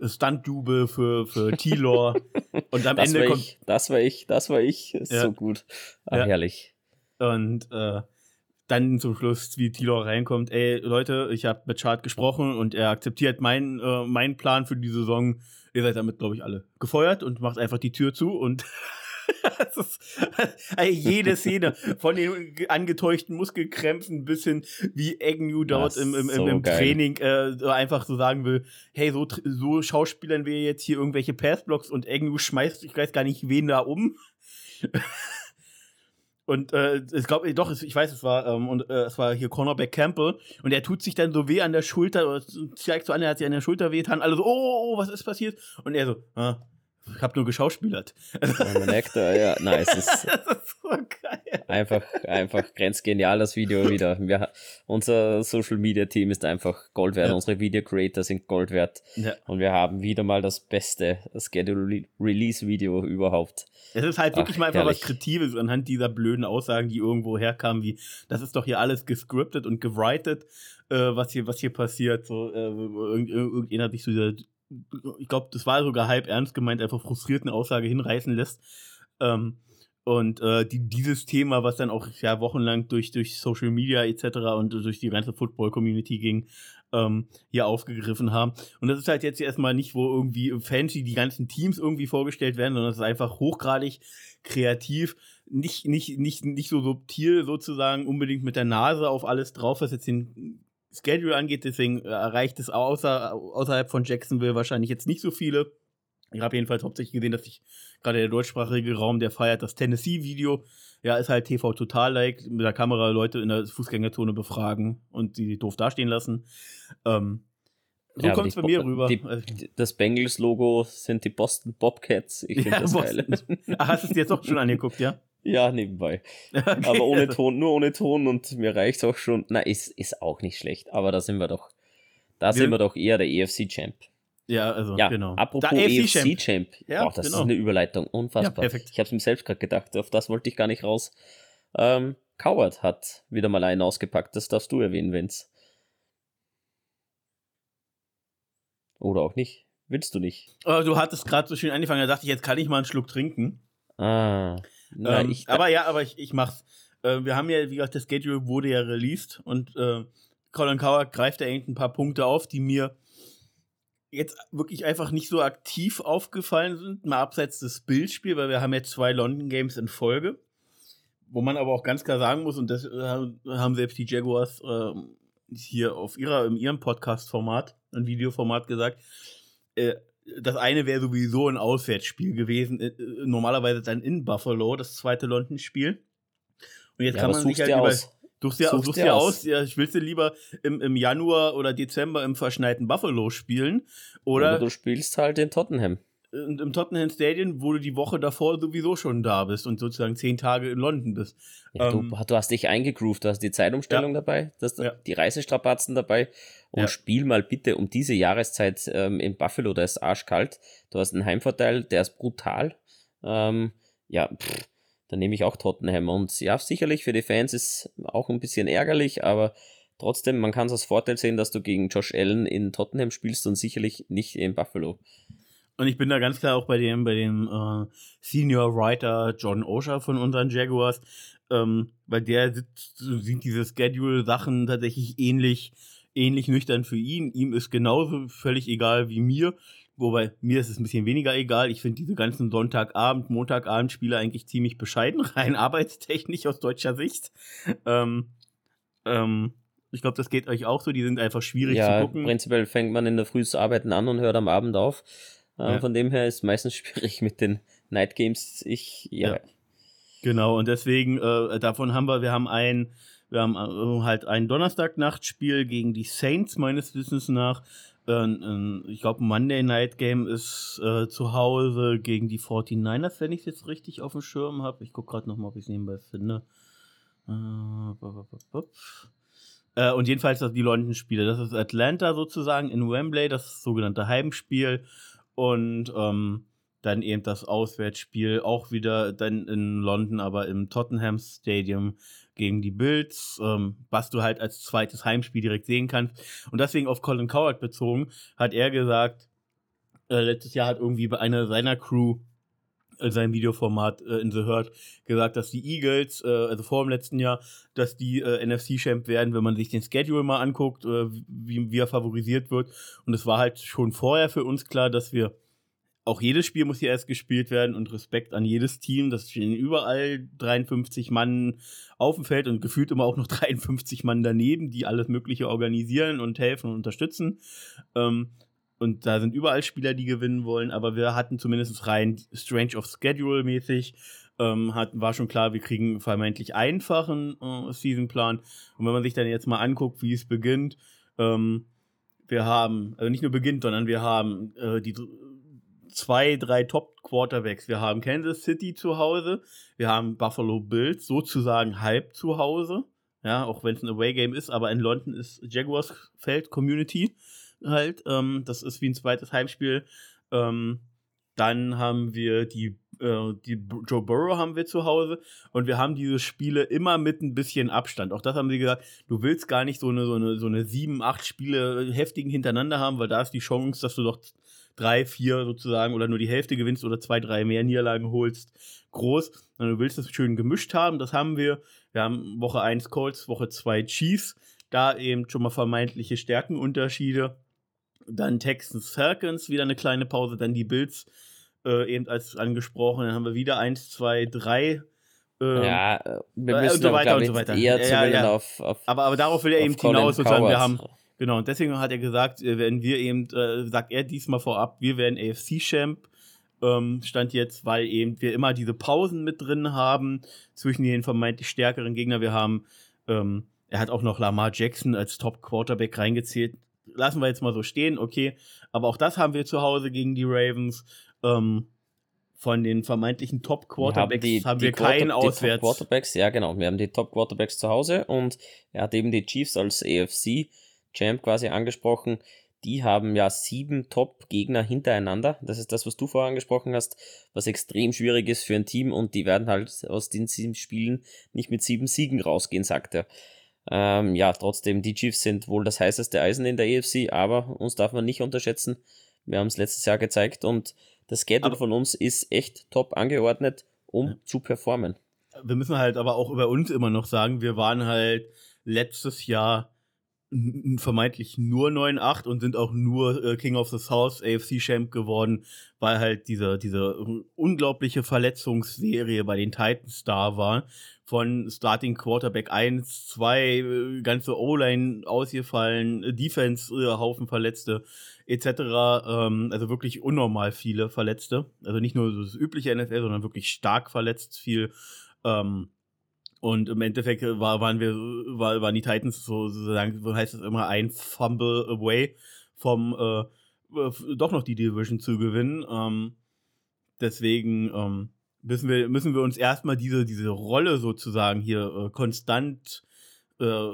Speaker 2: äh, Stunt-Double für, für Tilor.
Speaker 1: und am das Ende kommt. Ich, das war ich, das war ich. Ist ja. so gut. Ah, ja. Herrlich.
Speaker 2: Und äh, dann zum Schluss, wie Tilor reinkommt, ey, Leute, ich habe mit Chart gesprochen und er akzeptiert meinen äh, mein Plan für die Saison. Ihr seid damit, glaube ich, alle gefeuert und macht einfach die Tür zu und ist, also jede Szene von den angetäuschten Muskelkrämpfen bis hin wie Agnew dort im, im, so im Training äh, einfach so sagen will, hey, so, so schauspielern wir jetzt hier irgendwelche Passblocks und Agnew schmeißt, ich weiß gar nicht, wen da um. Und äh, ich glaube, doch, ich weiß, es war, ähm, und äh, es war hier Cornerback Campbell. Und er tut sich dann so weh an der Schulter, oder zeigt so an, er hat sich an der Schulter wehtan, alle so, oh, oh, oh, was ist passiert? Und er so, ah, ich habe nur geschauspielert.
Speaker 1: Ja, man Actor, ja, nice. das ist so geil. Einfach, einfach grenzgenial das Video wieder. Wir, unser Social Media Team ist einfach Gold wert. Ja. Unsere Video Creator sind Gold wert. Ja. Und wir haben wieder mal das beste Schedule Release Video überhaupt.
Speaker 2: Es ist halt wirklich Ach, mal einfach herrlich. was Kreatives anhand dieser blöden Aussagen, die irgendwo herkamen, wie das ist doch hier alles gescriptet und gewritet, äh, was hier, was hier passiert. So, äh, irgendjemand hat sich so dieser ich glaube, das war sogar halb ernst gemeint, einfach frustriert eine Aussage hinreißen lässt. Ähm, und äh, die, dieses Thema, was dann auch ja wochenlang durch, durch Social Media etc. und durch die ganze Football-Community ging, ähm, hier aufgegriffen haben. Und das ist halt jetzt erstmal nicht, wo irgendwie fancy die ganzen Teams irgendwie vorgestellt werden, sondern es ist einfach hochgradig kreativ, nicht, nicht, nicht, nicht so subtil sozusagen unbedingt mit der Nase auf alles drauf, was jetzt den Schedule angeht. Deswegen äh, erreicht es außer, außerhalb von Jacksonville wahrscheinlich jetzt nicht so viele. Ich habe jedenfalls hauptsächlich gesehen, dass sich gerade der deutschsprachige Raum, der feiert das Tennessee-Video. Ja, ist halt TV total-like, mit der Kamera Leute in der Fußgängerzone befragen und sie doof dastehen lassen. Ähm, so ja, kommt es bei mir rüber. Die,
Speaker 1: also das Bengals-Logo sind die Boston Bobcats. Ich finde ja, das Boston. geil.
Speaker 2: Ach, hast du es dir jetzt auch schon angeguckt, ja?
Speaker 1: Ja, nebenbei. Okay, aber ohne. Ton, nur ohne Ton und mir reicht es auch schon. Na, ist, ist auch nicht schlecht, aber da sind wir doch, da wir sind wir doch eher der EFC-Champ.
Speaker 2: Ja, also, ja, genau.
Speaker 1: Apropos EFC-Champ. E ja, oh, das genau. ist eine Überleitung. Unfassbar. Ja, perfekt. Ich habe es mir selbst gerade gedacht, auf das wollte ich gar nicht raus. Ähm, Coward hat wieder mal einen ausgepackt, das darfst du erwähnen, Vince. Oder auch nicht. Willst du nicht?
Speaker 2: Oh, du hattest gerade so schön angefangen, da dachte ich, jetzt kann ich mal einen Schluck trinken.
Speaker 1: Ah.
Speaker 2: Na, ähm, aber ja, aber ich, ich mach's. Äh, wir haben ja, wie gesagt, das Schedule wurde ja released und äh, Colin Coward greift da ein paar Punkte auf, die mir jetzt wirklich einfach nicht so aktiv aufgefallen sind, mal abseits des Bildspiels, weil wir haben jetzt zwei London Games in Folge, wo man aber auch ganz klar sagen muss, und das äh, haben selbst die Jaguars äh, hier auf ihrer, in ihrem Podcast-Format, ein Videoformat gesagt, äh, das eine wäre sowieso ein Auswärtsspiel gewesen, äh, normalerweise dann in Buffalo, das zweite London-Spiel. Und jetzt ja, kann man sich halt über. Suchst dir, suchst dir aus, ja, ich will sie lieber im, im Januar oder Dezember im verschneiten Buffalo spielen. Oder, oder
Speaker 1: du spielst halt in Tottenham.
Speaker 2: Und im Tottenham Stadion, wo du die Woche davor sowieso schon da bist und sozusagen zehn Tage in London bist.
Speaker 1: Ja, ähm, du, du, hast dich eingegroovt, du hast die Zeitumstellung ja. dabei, du hast ja. die Reisestrapazen dabei und spiel mal bitte um diese Jahreszeit ähm, in Buffalo, da ist arschkalt. Du hast einen Heimvorteil, der ist brutal. Ähm, ja, pff, dann nehme ich auch Tottenham. Und ja, sicherlich für die Fans ist auch ein bisschen ärgerlich, aber trotzdem, man kann es als Vorteil sehen, dass du gegen Josh Allen in Tottenham spielst und sicherlich nicht in Buffalo.
Speaker 2: Und ich bin da ganz klar auch bei dem, bei dem äh, Senior Writer John Osher von unseren Jaguars, ähm, weil der sitzt, sieht diese Schedule-Sachen tatsächlich ähnlich ähnlich nüchtern für ihn. Ihm ist genauso völlig egal wie mir. Wobei mir ist es ein bisschen weniger egal. Ich finde diese ganzen Sonntagabend, Montagabend-Spiele eigentlich ziemlich bescheiden, rein arbeitstechnisch aus deutscher Sicht. Ähm, ähm, ich glaube, das geht euch auch so. Die sind einfach schwierig ja, zu gucken.
Speaker 1: Prinzipiell fängt man in der Früh zu arbeiten an und hört am Abend auf. Äh, ja. Von dem her ist es meistens schwierig mit den Night Games. Ich, ja. ja.
Speaker 2: Genau, und deswegen, äh, davon haben wir, wir haben ein, wir haben äh, halt ein Donnerstag-Nachtspiel gegen die Saints, meines Wissens nach. Äh, ich glaube, Monday Night Game ist äh, zu Hause gegen die 49ers, wenn ich es jetzt richtig auf dem Schirm habe. Ich gucke gerade nochmal, ob ich es nebenbei finde. Äh, und jedenfalls die London-Spiele. Das ist Atlanta sozusagen in Wembley, das sogenannte Heimspiel. Und ähm, dann eben das Auswärtsspiel auch wieder dann in London, aber im Tottenham Stadium gegen die Bills, ähm, was du halt als zweites Heimspiel direkt sehen kannst. Und deswegen auf Colin Coward bezogen, hat er gesagt, äh, letztes Jahr hat irgendwie bei einer seiner Crew seinem Videoformat äh, in The Hurt gesagt, dass die Eagles, äh, also vor dem letzten Jahr, dass die äh, NFC-Champ werden, wenn man sich den Schedule mal anguckt, äh, wie, wie er favorisiert wird. Und es war halt schon vorher für uns klar, dass wir auch jedes Spiel muss hier erst gespielt werden und Respekt an jedes Team. Das stehen überall 53 Mann auf dem Feld und gefühlt immer auch noch 53 Mann daneben, die alles Mögliche organisieren und helfen und unterstützen. Ähm, und da sind überall Spieler, die gewinnen wollen, aber wir hatten zumindest rein Strange of Schedule mäßig, ähm, hat, war schon klar, wir kriegen vermeintlich einfachen äh, Seasonplan. Und wenn man sich dann jetzt mal anguckt, wie es beginnt, ähm, wir haben, also nicht nur beginnt, sondern wir haben äh, die zwei, drei Top-Quarterbacks. Wir haben Kansas City zu Hause, wir haben Buffalo Bills sozusagen halb zu Hause. Ja, auch wenn es ein Away-Game ist, aber in London ist Jaguars Feld Community halt. Ähm, das ist wie ein zweites Heimspiel. Ähm, dann haben wir die, äh, die Joe Burrow haben wir zu Hause und wir haben diese Spiele immer mit ein bisschen Abstand. Auch das haben sie gesagt, du willst gar nicht so eine, so eine, so eine sieben, acht Spiele heftigen hintereinander haben, weil da ist die Chance, dass du doch drei, vier sozusagen oder nur die Hälfte gewinnst oder zwei, drei mehr Niederlagen holst, groß. Und du willst das schön gemischt haben. Das haben wir. Wir haben Woche 1 Colts, Woche 2 Chiefs. Da eben schon mal vermeintliche Stärkenunterschiede. Dann Texans Falcons, wieder eine kleine Pause. Dann die Bills, äh, eben als angesprochen. Dann haben wir wieder 1, 2, 3.
Speaker 1: Ähm, ja, äh, wir müssen und so weiter und so weiter. eher
Speaker 2: ja, ja. Auf, auf, aber, aber darauf will er eben hinaus sozusagen. Wir haben, Genau, und deswegen hat er gesagt, äh, wenn wir eben, äh, sagt er diesmal vorab, wir werden AFC-Champ. Ähm, stand jetzt, weil eben wir immer diese Pausen mit drin haben zwischen den vermeintlich stärkeren Gegnern. Wir haben, ähm, er hat auch noch Lamar Jackson als Top-Quarterback reingezählt. Lassen wir jetzt mal so stehen, okay. Aber auch das haben wir zu Hause gegen die Ravens. Ähm, von den vermeintlichen Top-Quarterbacks haben, haben, wir keinen Auswärts.
Speaker 1: Quarterbacks, ja genau. Wir haben die Top-Quarterbacks zu Hause und er hat eben die Chiefs als AFC Champ quasi angesprochen. Die haben ja sieben Top-Gegner hintereinander. Das ist das, was du vorher angesprochen hast, was extrem schwierig ist für ein Team und die werden halt aus den sieben Spielen nicht mit sieben Siegen rausgehen, sagt er. Ähm, ja, trotzdem, die Chiefs sind wohl das heißeste Eisen in der EFC, aber uns darf man nicht unterschätzen. Wir haben es letztes Jahr gezeigt und das Schedule von uns ist echt top angeordnet, um ja. zu performen.
Speaker 2: Wir müssen halt aber auch über uns immer noch sagen, wir waren halt letztes Jahr vermeintlich nur 9-8 und sind auch nur äh, King of the South AFC Champ geworden, weil halt diese, diese unglaubliche Verletzungsserie bei den Titans da war. Von Starting Quarterback 1, 2, äh, ganze O-Line ausgefallen, äh, Defense, äh, Haufen Verletzte, etc. Ähm, also wirklich unnormal viele Verletzte. Also nicht nur das übliche NFL, sondern wirklich stark verletzt viel. Ähm, und im Endeffekt war, waren wir, war, waren die Titans so, sozusagen, so heißt es immer, ein Fumble away vom äh, doch noch die Division zu gewinnen. Ähm, deswegen ähm, müssen, wir, müssen wir uns erstmal diese, diese Rolle sozusagen hier äh, konstant äh,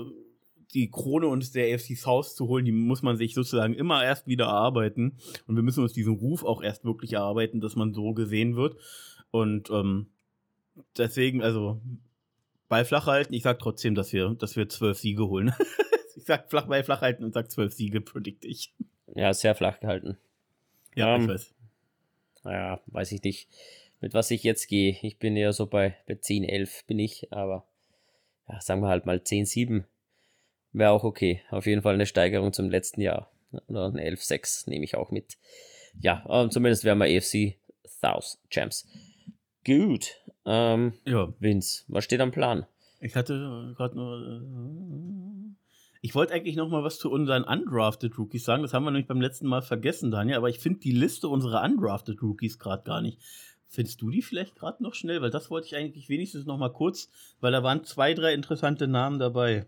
Speaker 2: die Krone uns der AFC South zu holen, die muss man sich sozusagen immer erst wieder erarbeiten. Und wir müssen uns diesen Ruf auch erst wirklich erarbeiten, dass man so gesehen wird. Und ähm, deswegen, also Ball flach halten. Ich sag trotzdem, dass wir, dass wir zwölf Siege holen. ich sag flach Ball flach halten und sag zwölf Siege, predict ich.
Speaker 1: Ja, sehr flach gehalten.
Speaker 2: Ja, um, ich ähm, weiß.
Speaker 1: Naja, weiß ich nicht, mit was ich jetzt gehe. Ich bin eher so bei, bei 10, 11 bin ich, aber ja, sagen wir halt mal 10, 7 wäre auch okay. Auf jeden Fall eine Steigerung zum letzten Jahr. Oder ein 11, 6 nehme ich auch mit. Ja, ähm, zumindest wären wir AFC South Champs. Gut. Ähm, ja. Vince, was steht am Plan?
Speaker 2: Ich hatte gerade nur. Äh, ich wollte eigentlich noch mal was zu unseren undrafted Rookies sagen. Das haben wir nämlich beim letzten Mal vergessen, Daniel. Aber ich finde die Liste unserer undrafted Rookies gerade gar nicht. Findest du die vielleicht gerade noch schnell? Weil das wollte ich eigentlich wenigstens noch mal kurz, weil da waren zwei, drei interessante Namen dabei.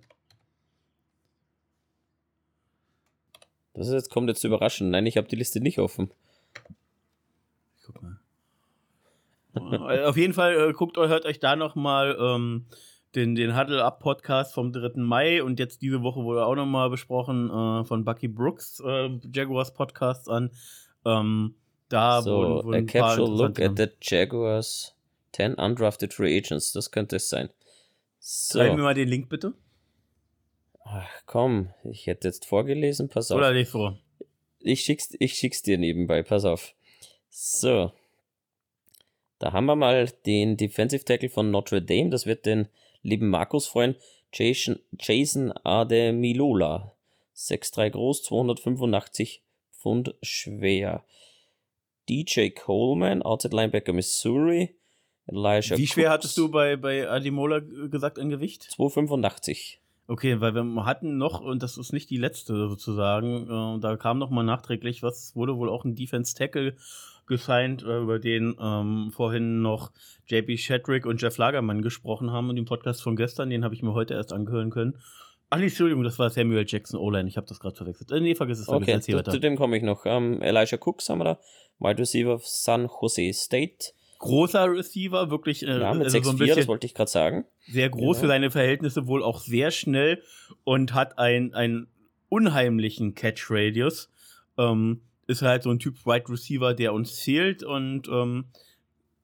Speaker 1: Das ist jetzt, kommt jetzt überraschend. Nein, ich habe die Liste nicht offen.
Speaker 2: Guck mal. Äh, Auf jeden Fall äh, guckt euch, hört euch da noch mal ähm, den, den Huddle Up Podcast vom 3. Mai und jetzt diese Woche wurde auch noch mal besprochen äh, von Bucky Brooks äh, Jaguars Podcast an. Ähm, da
Speaker 1: so,
Speaker 2: wurden, wurden
Speaker 1: a
Speaker 2: ein
Speaker 1: casual look at the Jaguars 10 undrafted free agents. Das könnte es sein. So.
Speaker 2: Schreib mir mal den Link bitte.
Speaker 1: Ach, komm, ich hätte jetzt vorgelesen, pass auf.
Speaker 2: Oder nicht so.
Speaker 1: Ich schick's, ich schick's dir nebenbei, pass auf. So. Da haben wir mal den Defensive Tackle von Notre Dame. Das wird den lieben Markus freuen. Jason, Jason Ademilola. 6'3 groß, 285 Pfund schwer. DJ Coleman, Outside Linebacker Missouri. Elijah
Speaker 2: Wie schwer
Speaker 1: Cooks,
Speaker 2: hattest du bei, bei Adimola g- gesagt an Gewicht?
Speaker 1: 285.
Speaker 2: Okay, weil wir hatten noch, und das ist nicht die letzte sozusagen, äh, da kam noch mal nachträglich, was wurde wohl auch ein Defense Tackle gesigned, äh, über den ähm, vorhin noch JP Shadrick und Jeff Lagermann gesprochen haben in dem Podcast von gestern, den habe ich mir heute erst angehören können. Ach nee, Entschuldigung, das war Samuel Jackson O-Line, ich habe das gerade verwechselt. Äh, nee, vergiss es, vergiss
Speaker 1: Okay, zu, zu dem komme ich noch. Ähm, Elijah Cooks haben wir da. Wide Receiver San Jose State.
Speaker 2: Großer Receiver, wirklich äh,
Speaker 1: Ja, mit
Speaker 2: also
Speaker 1: 6'4,
Speaker 2: so ein
Speaker 1: das
Speaker 2: bisschen
Speaker 1: wollte ich gerade sagen.
Speaker 2: sehr groß
Speaker 1: Genau.
Speaker 2: für seine Verhältnisse, wohl auch sehr schnell und hat ein, einen unheimlichen Catch-Radius. Ähm, ist halt so ein Typ Wide Receiver, der uns zählt und ähm,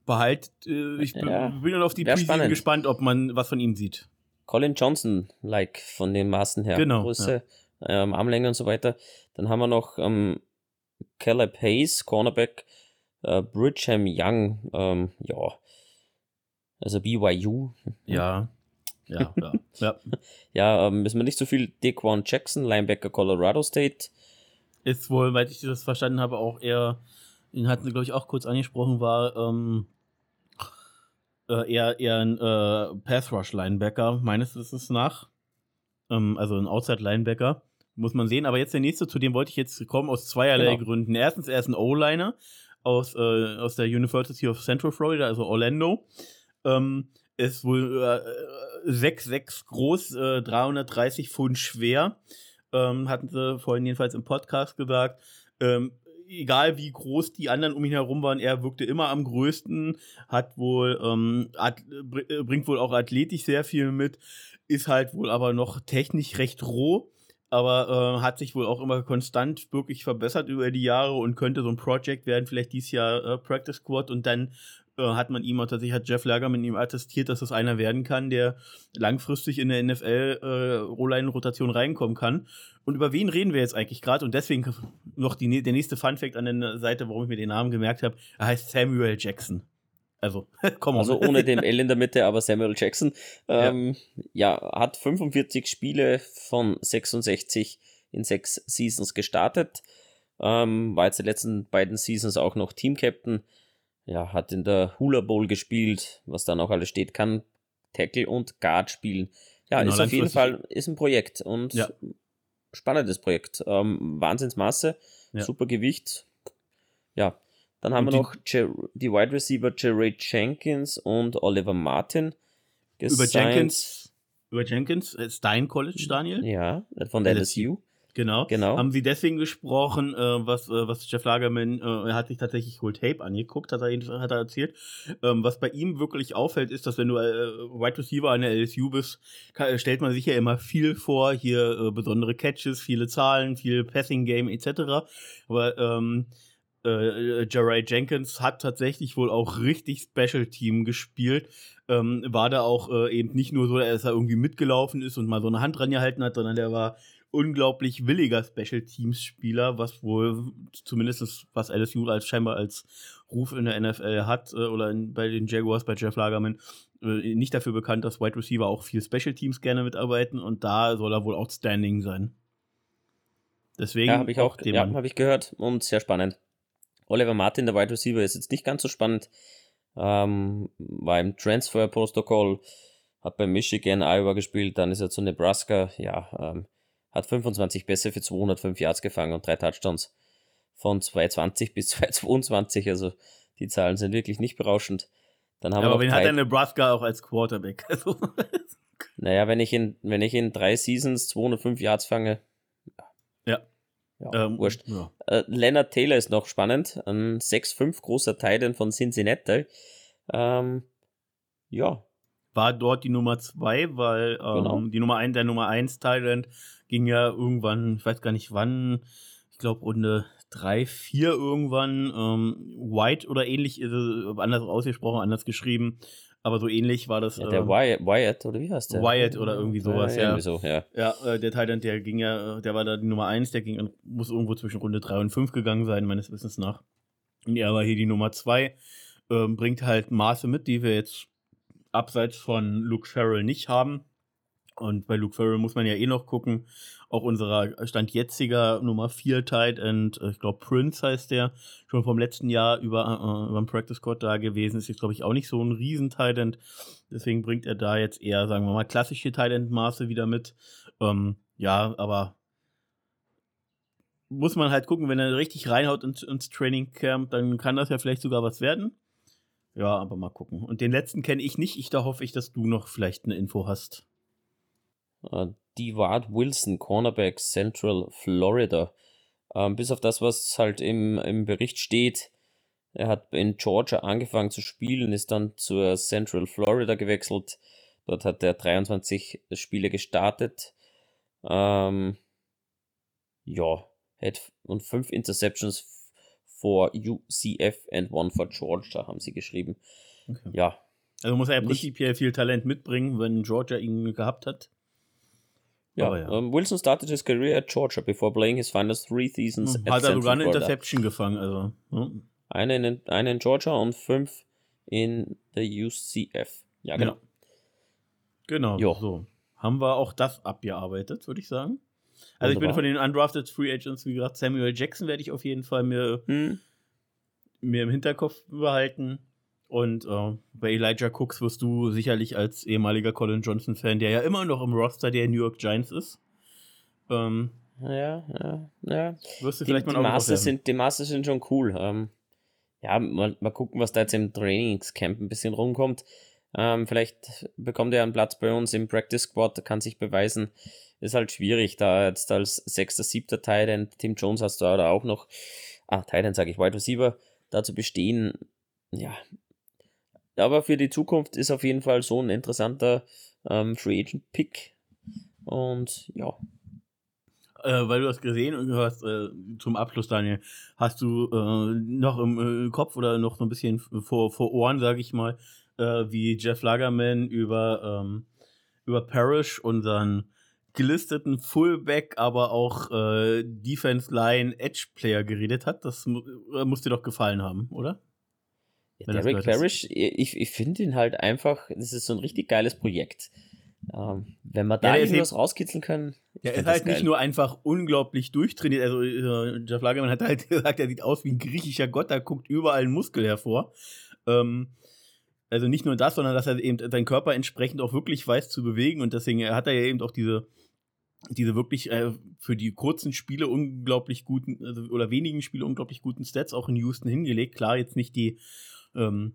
Speaker 2: behalt, äh, ich bin,
Speaker 1: Ja,
Speaker 2: bin dann auf die Preseason gespannt, ob man was von ihm sieht.
Speaker 1: Colin Johnson, like von den Maßen her.
Speaker 2: Genau,
Speaker 1: Größe, ähm, Armlänge und so weiter. Dann haben wir noch ähm, Caleb Hayes, Cornerback, äh, Young, ähm, ja. Also BYU.
Speaker 2: Ja. Ja, ja, ja.
Speaker 1: Ja, ähm, müssen wir nicht so viel. Dequan Jackson, Linebacker Colorado State.
Speaker 2: Ist wohl, weil ich das verstanden habe, auch eher, den hatten wir, glaube ich, auch kurz angesprochen, war ähm, äh, eher, eher ein äh, Pass-Rush-Linebacker, meines Wissens nach. Ähm, also ein Outside-Linebacker. Muss man sehen. Aber jetzt der nächste, zu dem wollte ich jetzt kommen, aus zweierlei
Speaker 1: Genau.
Speaker 2: Gründen. Erstens, er ist ein O-Liner aus, äh, aus der University of Central Florida, also Orlando. Ähm, ist wohl äh, 6'6 groß, äh, 330 Pfund schwer. Ähm, hatten sie vorhin jedenfalls im Podcast gesagt. Ähm, egal wie groß die anderen um ihn herum waren, er wirkte immer am größten, hat wohl, ähm, at, br- bringt wohl auch athletisch sehr viel mit, ist halt wohl aber noch technisch recht roh, aber äh, hat sich wohl auch immer konstant wirklich verbessert über die Jahre und könnte so ein Project werden, vielleicht dieses Jahr äh, Practice Squad und dann äh, hat man ihm tatsächlich, hat Jeff Lagerman ihm attestiert, dass das einer werden kann, der langfristig in der NFL äh, reinkommen kann. Und über wen reden wir jetzt eigentlich gerade? Und deswegen noch die, der nächste Fun-Fact an der Seite, warum ich mir den Namen gemerkt habe. Er heißt Samuel Jackson. Also, komm
Speaker 1: Also ohne dem L in der Mitte, aber Samuel Jackson. Ähm, ja. hat 45 Spiele von 66 in sechs Seasons gestartet. Ähm, war jetzt die letzten beiden Seasons auch noch Team-Captain. Ja, hat in der Hula Bowl gespielt, was dann auch alles steht, kann Tackle und Guard spielen. Ja,
Speaker 2: Genau,
Speaker 1: ist auf jeden. Fall ist ein Projekt und
Speaker 2: Ja.
Speaker 1: spannendes Projekt. Ähm, Wahnsinnsmasse,
Speaker 2: Ja.
Speaker 1: super Gewicht. Ja, dann haben
Speaker 2: Und
Speaker 1: wir noch die Wide Receiver Jerry Jenkins und Oliver Martin.
Speaker 2: über. Jenkins, über Jenkins, äh, Stein College, Daniel.
Speaker 1: Ja, von der LSU.
Speaker 2: Genau.
Speaker 1: Genau.
Speaker 2: Haben sie deswegen gesprochen, äh, was, äh, was Jeff Lagerman, äh, er hat sich tatsächlich wohl Tape angeguckt, hat er, hat er erzählt. Ähm, was bei ihm wirklich auffällt, ist, dass wenn du äh, Wide Receiver an der LSU bist, kann, stellt man sich ja immer viel vor, hier äh, besondere Catches, viele Zahlen, viel Passing Game etc. Aber ähm, äh, Jeray Jenkins hat tatsächlich wohl auch richtig Special Team gespielt. Ähm, war da auch äh, eben nicht nur so, dass er irgendwie mitgelaufen ist und mal so eine Hand dran gehalten hat, sondern der war unglaublich williger Special Teams Spieler, was wohl zumindest was LSU als scheinbar als Ruf in der NFL hat äh, oder in, bei den Jaguars bei Jeff Lagerman äh, nicht dafür bekannt, dass Wide Receiver auch viel Special Teams gerne mitarbeiten und da soll er wohl outstanding sein. Deswegen
Speaker 1: Ja, habe ich auch,
Speaker 2: den
Speaker 1: ja, habe ich gehört und sehr spannend. Oliver Martin, der Wide Receiver, ist jetzt nicht ganz so spannend. Ähm, war im Transfer-Protokoll, hat bei Michigan, Iowa gespielt, dann ist er zu Nebraska, ja, ähm, hat 25 Pässe für 205 Yards gefangen und drei Touchdowns von 220 bis 222, also Die Zahlen sind wirklich nicht berauschend. Dann haben
Speaker 2: Ja,
Speaker 1: wir
Speaker 2: aber wen hat der Nebraska auch als Quarterback? Also,
Speaker 1: Naja, wenn ich in, wenn ich in drei Seasons 205 Yards fange,
Speaker 2: ja.
Speaker 1: ja,
Speaker 2: ähm,
Speaker 1: wurscht.
Speaker 2: Ja.
Speaker 1: Äh, Leonard Taylor ist noch spannend. Ein 6'5 großer Titan von Cincinnati. Ähm, ja,
Speaker 2: War dort die Nummer zwei, weil ähm,
Speaker 1: Genau.
Speaker 2: die Nummer ein, der Nummer eins Thailand ging ja irgendwann, ich weiß gar nicht wann, ich glaube Runde drei, vier irgendwann, ähm, White oder ähnlich, ist es, anders ausgesprochen, anders geschrieben, aber so ähnlich war das.
Speaker 1: ja der
Speaker 2: ähm,
Speaker 1: Wyatt, Wyatt, oder wie heißt der?
Speaker 2: Wyatt oder irgendwie sowas, ja.
Speaker 1: Irgendwie so, ja.
Speaker 2: Ja, äh, der Thailand, der ging ja, äh, der war da die Nummer 1, der ging, muss irgendwo zwischen Runde 3 und 5 gegangen sein, meines Wissens nach. Und er war hier die Nummer 2, ähm, bringt halt Maße mit, die wir jetzt abseits von Luke Farrell nicht haben. Und bei Luke Farrell muss man ja eh noch gucken. Auch unserer Stand jetziger Nummer 4 Tight End, äh, ich glaube Prince heißt der, schon vom letzten Jahr über, äh, über den Practice Squad da gewesen, ist jetzt glaube ich auch nicht so ein riesen Tight End. Deswegen bringt er da jetzt eher, sagen wir mal, klassische Tight End Maße wieder mit. Ähm, ja, aber muss man halt gucken, wenn er richtig reinhaut ins, ins Training Camp, dann kann das ja vielleicht sogar was werden. Ja, aber mal gucken. Und den letzten kenne ich nicht. Ich da hoffe ich, dass du noch vielleicht eine Info hast.
Speaker 1: Äh, Deward Wilson, Cornerback Central Florida. Ähm, bis auf das, was halt im, im Bericht steht, er hat in Georgia angefangen zu spielen, ist dann zur Central Florida gewechselt. Dort hat er 23 Spiele gestartet. Ähm, ja, hat und fünf Interceptions for UCF and one for Georgia, haben sie geschrieben.
Speaker 2: Okay.
Speaker 1: Ja,
Speaker 2: Also muss er ja prinzipiell viel Talent mitbringen, wenn Georgia ihn gehabt hat.
Speaker 1: Ja.
Speaker 2: Ja.
Speaker 1: ähm, Wilson started his career at Georgia before playing his final three seasons
Speaker 2: Hm,
Speaker 1: at
Speaker 2: Hat er sogar eine. Interception gefangen. Also, hm.
Speaker 1: Eine in, eine in Georgia und fünf in der UCF. Ja, genau.
Speaker 2: Genau,
Speaker 1: Jo.
Speaker 2: so. Haben wir auch das abgearbeitet, würde ich sagen. Also ich bin
Speaker 1: Wunderbar.
Speaker 2: von den Undrafted Free Agents, wie gesagt, Samuel Jackson werde ich auf jeden Fall mir,
Speaker 1: Hm,
Speaker 2: mir im Hinterkopf behalten. Und äh, bei Elijah Cooks wirst du sicherlich als ehemaliger Colin Johnson-Fan, der ja immer noch im Roster der New York Giants ist, ähm,
Speaker 1: ja, ja, ja.
Speaker 2: wirst du
Speaker 1: Die,
Speaker 2: vielleicht
Speaker 1: die,
Speaker 2: mal Auge
Speaker 1: Maße sind, die Maße sind schon cool. Ähm, ja, mal, mal gucken, was da jetzt im Trainingscamp ein bisschen rumkommt. Ähm, vielleicht bekommt er einen Platz bei uns im Practice Squad, kann sich beweisen. Ist halt schwierig, da jetzt als sechster, siebter Tight End, Tim Jones hast du da auch noch, ah, Tight End sage ich, Wide Receiver, da zu bestehen. Ja, aber für die Zukunft ist auf jeden Fall so ein interessanter ähm, Free Agent Pick. Und ja,
Speaker 2: Äh, weil du hast gesehen und gehört, äh, zum Abschluss, Daniel, hast du äh, noch im äh, Kopf oder noch so ein bisschen vor, vor Ohren, sage ich mal, äh, wie Jeff Lagerman über, ähm, über Parrish, unseren gelisteten Fullback, aber auch äh, Defense Line Edge Player geredet hat? Das mu muss dir doch gefallen haben, oder?
Speaker 1: Ja, Derek. Parrish, ich, ich finde ihn halt einfach, das ist so ein richtig geiles Projekt. Ähm, wenn wir da
Speaker 2: ist
Speaker 1: irgendwas rauskitzeln können.
Speaker 2: Der
Speaker 1: find
Speaker 2: ist halt nicht
Speaker 1: geil.
Speaker 2: nur einfach unglaublich durchtrainiert. Also äh, Jeff Lagerman hat halt gesagt, er sieht aus wie ein griechischer Gott, da guckt überall ein Muskel hervor. Ähm, also nicht nur das, sondern dass er eben seinen Körper entsprechend auch wirklich weiß zu bewegen und deswegen hat er ja eben auch diese diese wirklich äh, für die kurzen Spiele unglaublich guten also, oder wenigen Spiele unglaublich guten Stats auch in Houston hingelegt. Klar, jetzt nicht die ähm,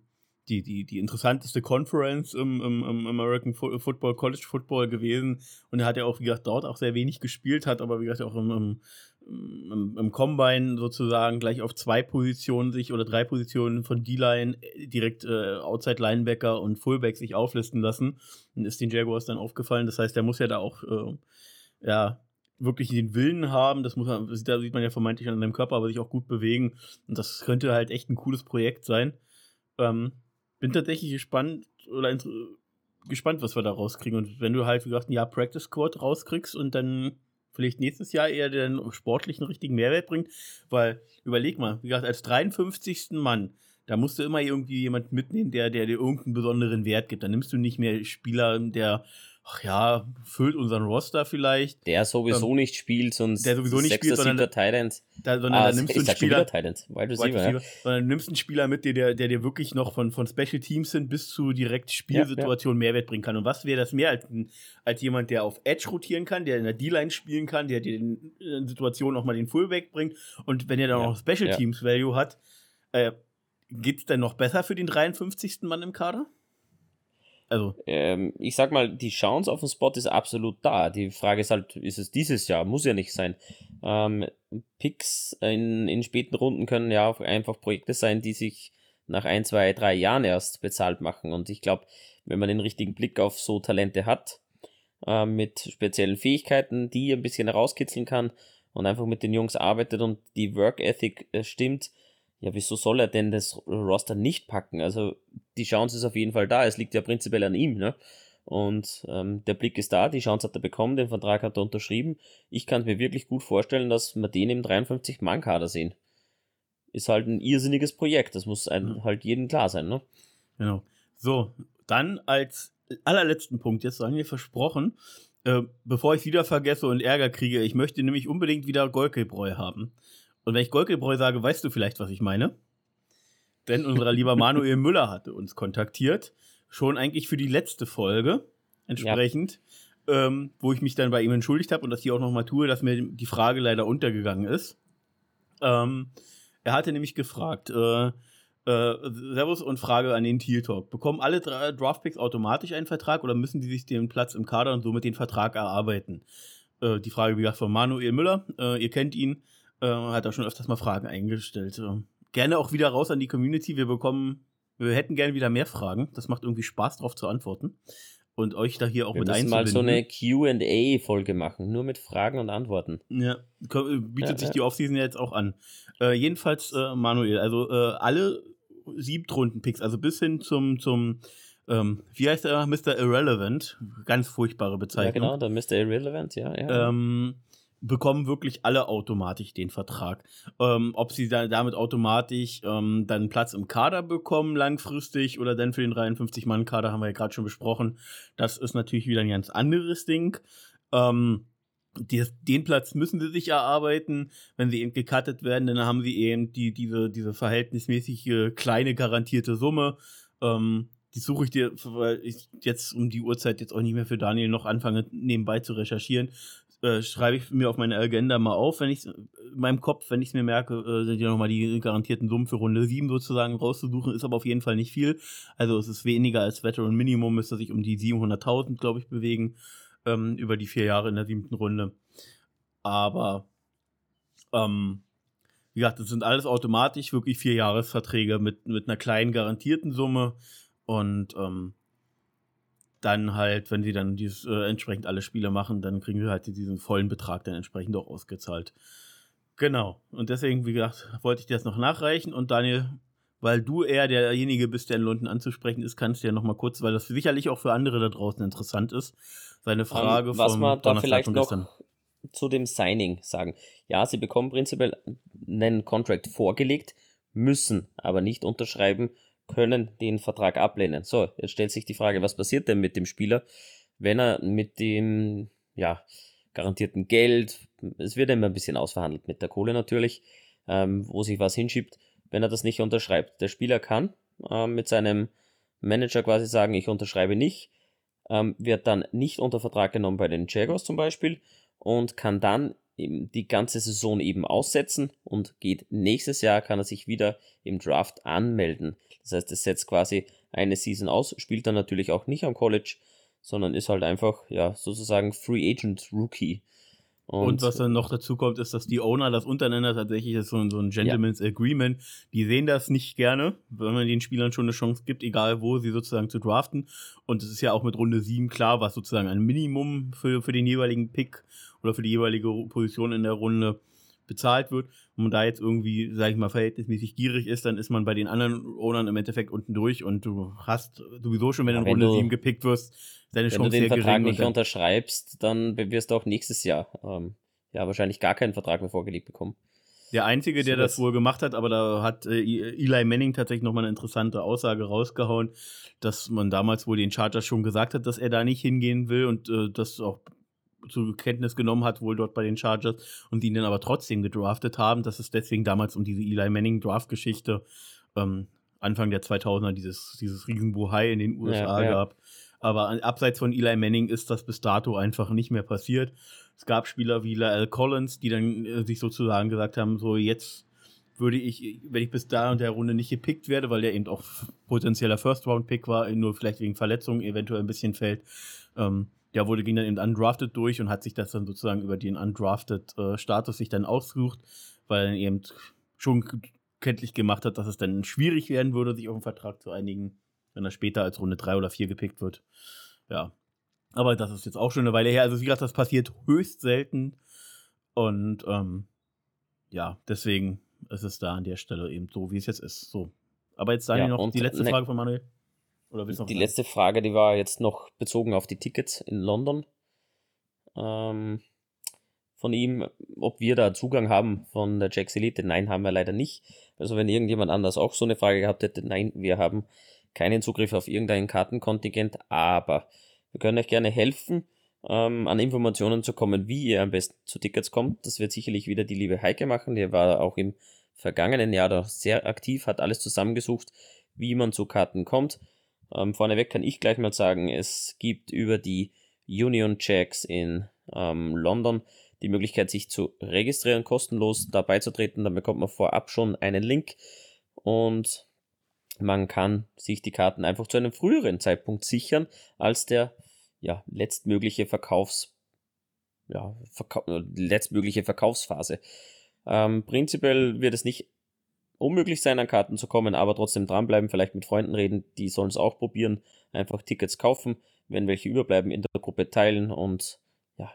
Speaker 2: die, die, die interessanteste Conference im, im, im American Fo- Football, College Football gewesen. Und er hat ja auch, wie gesagt, dort auch sehr wenig gespielt, hat aber, wie gesagt, auch im, im, im, im Combine sozusagen gleich auf zwei Positionen sich oder drei Positionen von D-Line äh, direkt äh, Outside Linebacker und Fullback sich auflisten lassen. Und ist den Jaguars dann aufgefallen. Das heißt, der muss ja da auch, äh, ja, wirklich den Willen haben. Das muss man, das sieht- man ja vermeintlich an seinem Körper, aber sich auch gut bewegen. Und das könnte halt echt ein cooles Projekt sein. Ähm, bin tatsächlich gespannt oder gespannt, was wir da rauskriegen. Und wenn du halt, wie gesagt, ein Jahr Practice Squad rauskriegst und dann vielleicht nächstes Jahr eher den sportlichen richtigen Mehrwert bringt, weil überleg mal, wie gesagt, als 53. Mann, da musst du immer irgendwie jemand mitnehmen, der, der dir irgendeinen besonderen Wert gibt. Dann nimmst du nicht mehr Spieler, der, ach ja, füllt unseren Roster vielleicht,
Speaker 1: Der sowieso nicht spielt, sonst
Speaker 2: Ähm, der sowieso nicht
Speaker 1: sechster,
Speaker 2: spielt, sondern-
Speaker 1: End.
Speaker 2: da, sondern
Speaker 1: Ah,
Speaker 2: da nimmst du einen Spieler,
Speaker 1: End. Wide
Speaker 2: Wide
Speaker 1: Receiver,
Speaker 2: Receiver,
Speaker 1: ja.
Speaker 2: sondern du nimmst einen Spieler mit, der, der, dir wirklich noch von, von Special Teams sind bis zu direkt Spielsituationen Mehrwert bringen kann. Und was wäre das mehr als, als jemand, der auf Edge rotieren kann, der in der D-Line spielen kann, der dir in in Situationen auch mal den Fullback bringt und wenn er dann
Speaker 1: Ja,
Speaker 2: auch Special
Speaker 1: ja.
Speaker 2: Teams Value hat, äh, Geht es denn noch besser für den 53. Mann im Kader?
Speaker 1: Also. Ähm, ich sag mal, die Chance auf den Spot ist absolut da. Die Frage ist halt, ist es dieses Jahr? Muss ja nicht sein. Ähm, Picks in, in späten Runden können ja auch einfach Projekte sein, die sich nach ein, zwei, drei Jahren erst bezahlt machen. Und ich glaube, wenn man den richtigen Blick auf so Talente hat, äh, mit speziellen Fähigkeiten, die ein bisschen herauskitzeln kann und einfach mit den Jungs arbeitet und die Work Ethic äh, stimmt, ja, wieso soll er denn das Roster nicht packen? Also die Chance ist auf jeden Fall da. Es liegt ja prinzipiell an ihm, ne? Und ähm, der Blick ist da, die Chance hat er bekommen, den Vertrag hat er unterschrieben. Ich kann mir wirklich gut vorstellen, dass wir den im 53-Mann-Kader sehen. Ist halt ein irrsinniges Projekt, das muss einem halt jedem klar sein, ne?
Speaker 2: Genau. So, dann als allerletzten Punkt, jetzt sagen wir versprochen, äh, bevor ich wieder vergesse und Ärger kriege, ich möchte nämlich unbedingt wieder Golkebräu haben. Und wenn ich Golkebräu sage, weißt du vielleicht, was ich meine? Denn unser lieber Manuel Müller hatte uns kontaktiert, schon eigentlich für die letzte Folge entsprechend, ja. ähm, wo ich mich dann bei ihm entschuldigt habe und das hier auch nochmal tue, dass mir die Frage leider untergegangen ist. Ähm, er hatte nämlich gefragt, äh, äh, Servus und Frage an den Teal Talk. Bekommen alle Draftpicks automatisch einen Vertrag oder müssen die sich den Platz im Kader und somit den Vertrag erarbeiten? Äh, die Frage, wie gesagt, von Manuel Müller. Äh, ihr kennt ihn. Äh, hat auch schon öfters mal Fragen eingestellt. Äh, gerne auch wieder raus an die Community. Wir bekommen, wir hätten gerne wieder mehr Fragen. Das macht irgendwie Spaß, darauf zu antworten. Und euch da hier auch
Speaker 1: wir
Speaker 2: mit
Speaker 1: einzubinden. mal so eine QA-Folge machen, nur mit Fragen und Antworten.
Speaker 2: Ja, äh, bietet ja, sich ja. die Offseason jetzt auch an. Äh, jedenfalls, äh, Manuel, also äh, alle Siebtrunden-Picks, also bis hin zum, zum ähm, wie heißt er? Mr. Irrelevant. Ganz furchtbare Bezeichnung.
Speaker 1: Ja, genau, der Mr. Irrelevant, ja. ja.
Speaker 2: Ähm, bekommen wirklich alle automatisch den Vertrag. Ähm, ob sie da, damit automatisch ähm, dann Platz im Kader bekommen langfristig oder dann für den 53-Mann-Kader haben wir ja gerade schon besprochen. Das ist natürlich wieder ein ganz anderes Ding. Ähm, die, den Platz müssen sie sich erarbeiten. Wenn sie eben gecuttet werden, dann haben sie eben die, diese, diese verhältnismäßig kleine garantierte Summe. Ähm, die suche ich dir, weil ich jetzt um die Uhrzeit jetzt auch nicht mehr für Daniel noch anfange, nebenbei zu recherchieren äh, schreibe ich mir auf meine Agenda mal auf, wenn ich in meinem Kopf, wenn ich es mir merke, äh, sind ja nochmal die garantierten Summen für Runde 7 sozusagen rauszusuchen, ist aber auf jeden Fall nicht viel. Also es ist weniger als Veteran Minimum, müsste sich um die 700.000, glaube ich, bewegen, ähm, über die vier Jahre in der siebten Runde. Aber, ähm, wie gesagt, das sind alles automatisch wirklich vier Jahresverträge mit, mit einer kleinen garantierten Summe und ähm, dann halt, wenn sie dann dieses äh, entsprechend alle Spiele machen, dann kriegen sie halt diesen vollen Betrag dann entsprechend auch ausgezahlt. Genau. Und deswegen, wie gesagt, wollte ich dir das noch nachreichen und Daniel, weil du eher derjenige bist, der in London anzusprechen ist, kannst du ja noch mal kurz, weil das sicherlich auch für andere da draußen interessant ist, seine ähm, Frage um,
Speaker 1: was vom man da vielleicht noch zu dem Signing sagen. Ja, sie bekommen prinzipiell einen Contract vorgelegt, müssen aber nicht unterschreiben können den Vertrag ablehnen. So, jetzt stellt sich die Frage, was passiert denn mit dem Spieler, wenn er mit dem, ja, garantierten Geld, es wird immer ein bisschen ausverhandelt mit der Kohle natürlich, ähm, wo sich was hinschiebt, wenn er das nicht unterschreibt. Der Spieler kann ähm, mit seinem Manager quasi sagen, ich unterschreibe nicht, ähm, wird dann nicht unter Vertrag genommen bei den Jaguars zum Beispiel und kann dann die ganze Saison eben aussetzen und geht nächstes Jahr, kann er sich wieder im Draft anmelden. Das heißt, es setzt quasi eine Season aus, spielt dann natürlich auch nicht am College, sondern ist halt einfach, ja, sozusagen Free Agent Rookie.
Speaker 2: Und, und, was dann noch dazu kommt, ist, dass die Owner das untereinander tatsächlich ist so, so ein Gentleman's ja. Agreement. Die sehen das nicht gerne, wenn man den Spielern schon eine Chance gibt, egal wo sie sozusagen zu draften. Und es ist ja auch mit Runde 7 klar, was sozusagen ein Minimum für, für den jeweiligen Pick oder für die jeweilige Position in der Runde bezahlt wird. Wenn man da jetzt irgendwie, sag ich mal, verhältnismäßig gierig ist, dann ist man bei den anderen Ownern im Endeffekt unten durch und du hast sowieso schon, wenn du in Runde 7 gepickt wirst,
Speaker 1: deine Chance sehr gering. Wenn du den Vertrag nicht unterschreibst, dann wirst du auch nächstes Jahr ähm, ja wahrscheinlich gar keinen Vertrag mehr vorgelegt bekommen.
Speaker 2: Der Einzige, der so das wohl gemacht hat, aber da hat äh, Eli Manning tatsächlich nochmal eine interessante Aussage rausgehauen, dass man damals wohl den Chargers schon gesagt hat, dass er da nicht hingehen will und äh, das auch zur Kenntnis genommen hat, wohl dort bei den Chargers und ihn dann aber trotzdem gedraftet haben, dass es deswegen damals um diese Eli Manning Draft-Geschichte ähm, Anfang der 2000er dieses, dieses Riesenbuhai in den USA ja, ja. gab. Aber abseits von Eli Manning ist das bis dato einfach nicht mehr passiert. Es gab Spieler wie La'el Collins, die dann äh, sich sozusagen gesagt haben, so jetzt würde ich, wenn ich bis da und der Runde nicht gepickt werde, weil der eben auch potenzieller First-Round-Pick war, nur vielleicht wegen Verletzungen eventuell ein bisschen fällt, ähm, der wurde, ging dann eben undrafted durch und hat sich das dann sozusagen über den undrafted-Status äh, sich dann ausgesucht, weil er eben schon kenntlich gemacht hat, dass es dann schwierig werden würde, sich auf einen Vertrag zu einigen, wenn er später als Runde 3 oder 4 gepickt wird. Ja. Aber das ist jetzt auch schon eine Weile her. Also, wie gesagt, das passiert höchst selten. Und ähm, ja, deswegen ist es da an der Stelle eben so, wie es jetzt ist. So. Aber jetzt Daniel ja, noch die letzte ne, Frage von Manuel.
Speaker 1: Oder die sagen? letzte Frage, die war jetzt noch bezogen auf die Tickets in London. Ähm, von ihm, ob wir da Zugang haben von der Jacks Elite. Nein, haben wir leider nicht. Also wenn irgendjemand anders auch so eine Frage gehabt hätte, nein, wir haben keinen Zugriff auf irgendein Kartenkontingent, aber wir können euch gerne helfen, ähm, an Informationen zu kommen, wie ihr am besten zu Tickets kommt. Das wird sicherlich wieder die liebe Heike machen. Die war auch im vergangenen Jahr da sehr aktiv, hat alles zusammengesucht, wie man zu Karten kommt. Ähm, vorneweg kann ich gleich mal sagen, es gibt über die Union Checks in ähm, London die Möglichkeit, sich zu registrieren, kostenlos dabei zu treten. Da bekommt man vorab schon einen Link und man kann sich die Karten einfach zu einem früheren Zeitpunkt sichern als der ja, letztmögliche Verkaufs ja, Verkau letztmögliche Verkaufsphase. Ähm, prinzipiell wird es nicht unmöglich sein, an Karten zu kommen, aber trotzdem dranbleiben, vielleicht mit Freunden reden, die sollen es auch probieren, einfach Tickets kaufen, wenn welche überbleiben, in der Gruppe teilen und ja,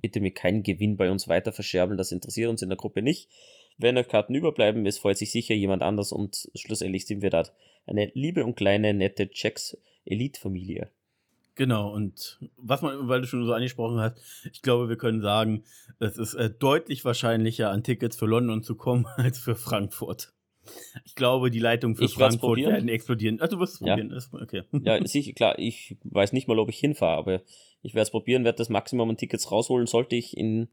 Speaker 1: bitte mir keinen Gewinn bei uns weiter verscherbeln, das interessiert uns in der Gruppe nicht. Wenn euch Karten überbleiben, es freut sich sicher jemand anders und schlussendlich sind wir da eine liebe und kleine, nette Checks Elite-Familie.
Speaker 2: Genau, und was man, weil du schon so angesprochen hast, ich glaube, wir können sagen, es ist äh, deutlich wahrscheinlicher, an Tickets für London zu kommen, als für Frankfurt. Ich glaube, die Leitungen für ich Frankfurt werden explodieren.
Speaker 1: Ah,
Speaker 2: du wirst es
Speaker 1: probieren. Ja. Okay. ja, sicher, klar. Ich weiß nicht mal, ob ich hinfahre, aber ich werde es probieren, werde das Maximum an Tickets rausholen, sollte ich in,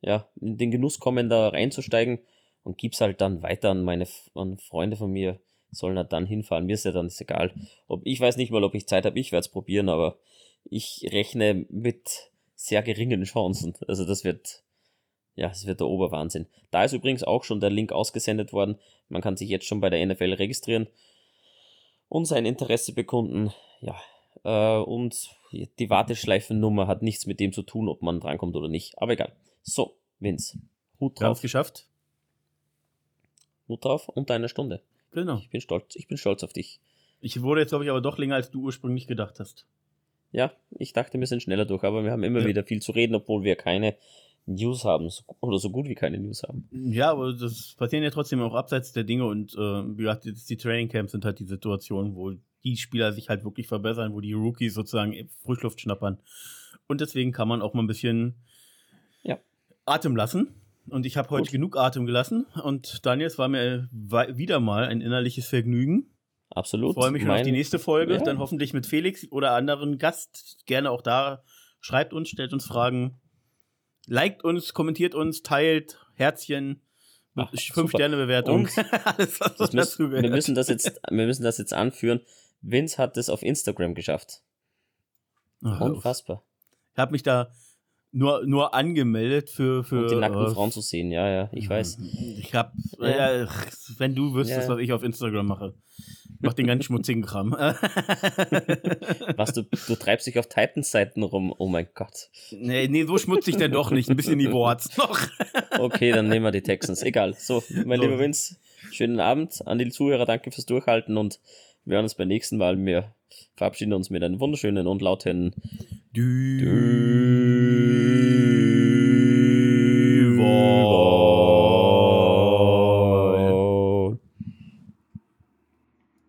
Speaker 1: ja, in den Genuss kommen, da reinzusteigen und gib's halt dann weiter an meine an Freunde von mir, sollen halt dann hinfahren. Mir ist ja dann ist egal. Ob, ich weiß nicht mal, ob ich Zeit habe, ich werde es probieren, aber ich rechne mit sehr geringen Chancen. Also das wird, ja, das wird der Oberwahnsinn. Da ist übrigens auch schon der Link ausgesendet worden. Man kann sich jetzt schon bei der NFL registrieren und sein Interesse bekunden. Ja, äh, und die Warteschleifennummer hat nichts mit dem zu tun, ob man drankommt oder nicht. Aber egal. So, Vince,
Speaker 2: Hut drauf. Wir geschafft.
Speaker 1: Hut drauf und eine Stunde. Genau. Ich bin stolz, ich bin stolz auf dich.
Speaker 2: Ich wurde jetzt, glaube ich, aber doch länger, als du ursprünglich gedacht hast.
Speaker 1: Ja, ich dachte, wir sind schneller durch, aber wir haben immer ja. wieder viel zu reden, obwohl wir keine News haben oder so gut wie keine News haben.
Speaker 2: Ja, aber das passieren ja trotzdem auch abseits der Dinge und äh, wie gesagt, die Training Camps sind halt die Situation, wo die Spieler sich halt wirklich verbessern, wo die Rookies sozusagen Frischluft schnappern. Und deswegen kann man auch mal ein bisschen ja. Atem lassen. Und ich habe heute Gut. genug Atem gelassen. Und Daniel, es war mir wieder mal ein innerliches Vergnügen.
Speaker 1: Absolut.
Speaker 2: Ich freue mich schon auf die nächste Folge. Ja. Dann hoffentlich mit Felix oder anderen Gast. Gerne auch da. Schreibt uns, stellt uns Fragen. Liked uns, kommentiert uns, teilt, Herzchen. Ach, fünf Sterne Bewertung.
Speaker 1: Alles, was müssen, wir müssen das jetzt, wir müssen das jetzt anführen. Vince hat es auf Instagram geschafft.
Speaker 2: Ach, Unfassbar. Ich habe mich da nur, nur angemeldet für, für. Um
Speaker 1: die nackten äh, Frauen zu sehen, ja, ja, ich weiß.
Speaker 2: Ich hab, ja. äh, wenn du wüsstest, ja. was ich auf Instagram mache. Ich mach den ganz schmutzigen Kram.
Speaker 1: was, du, du treibst dich auf Titans-Seiten rum, oh mein Gott.
Speaker 2: Nee, nee, so schmutzig denn doch nicht. Ein bisschen Niveau hat's noch.
Speaker 1: okay, dann nehmen wir die Texans. Egal. So, mein so. lieber Vince, schönen Abend an die Zuhörer, danke fürs Durchhalten und wir hören uns beim nächsten Mal. Wir verabschieden uns mit einem wunderschönen und lauten
Speaker 2: Dü. Dü.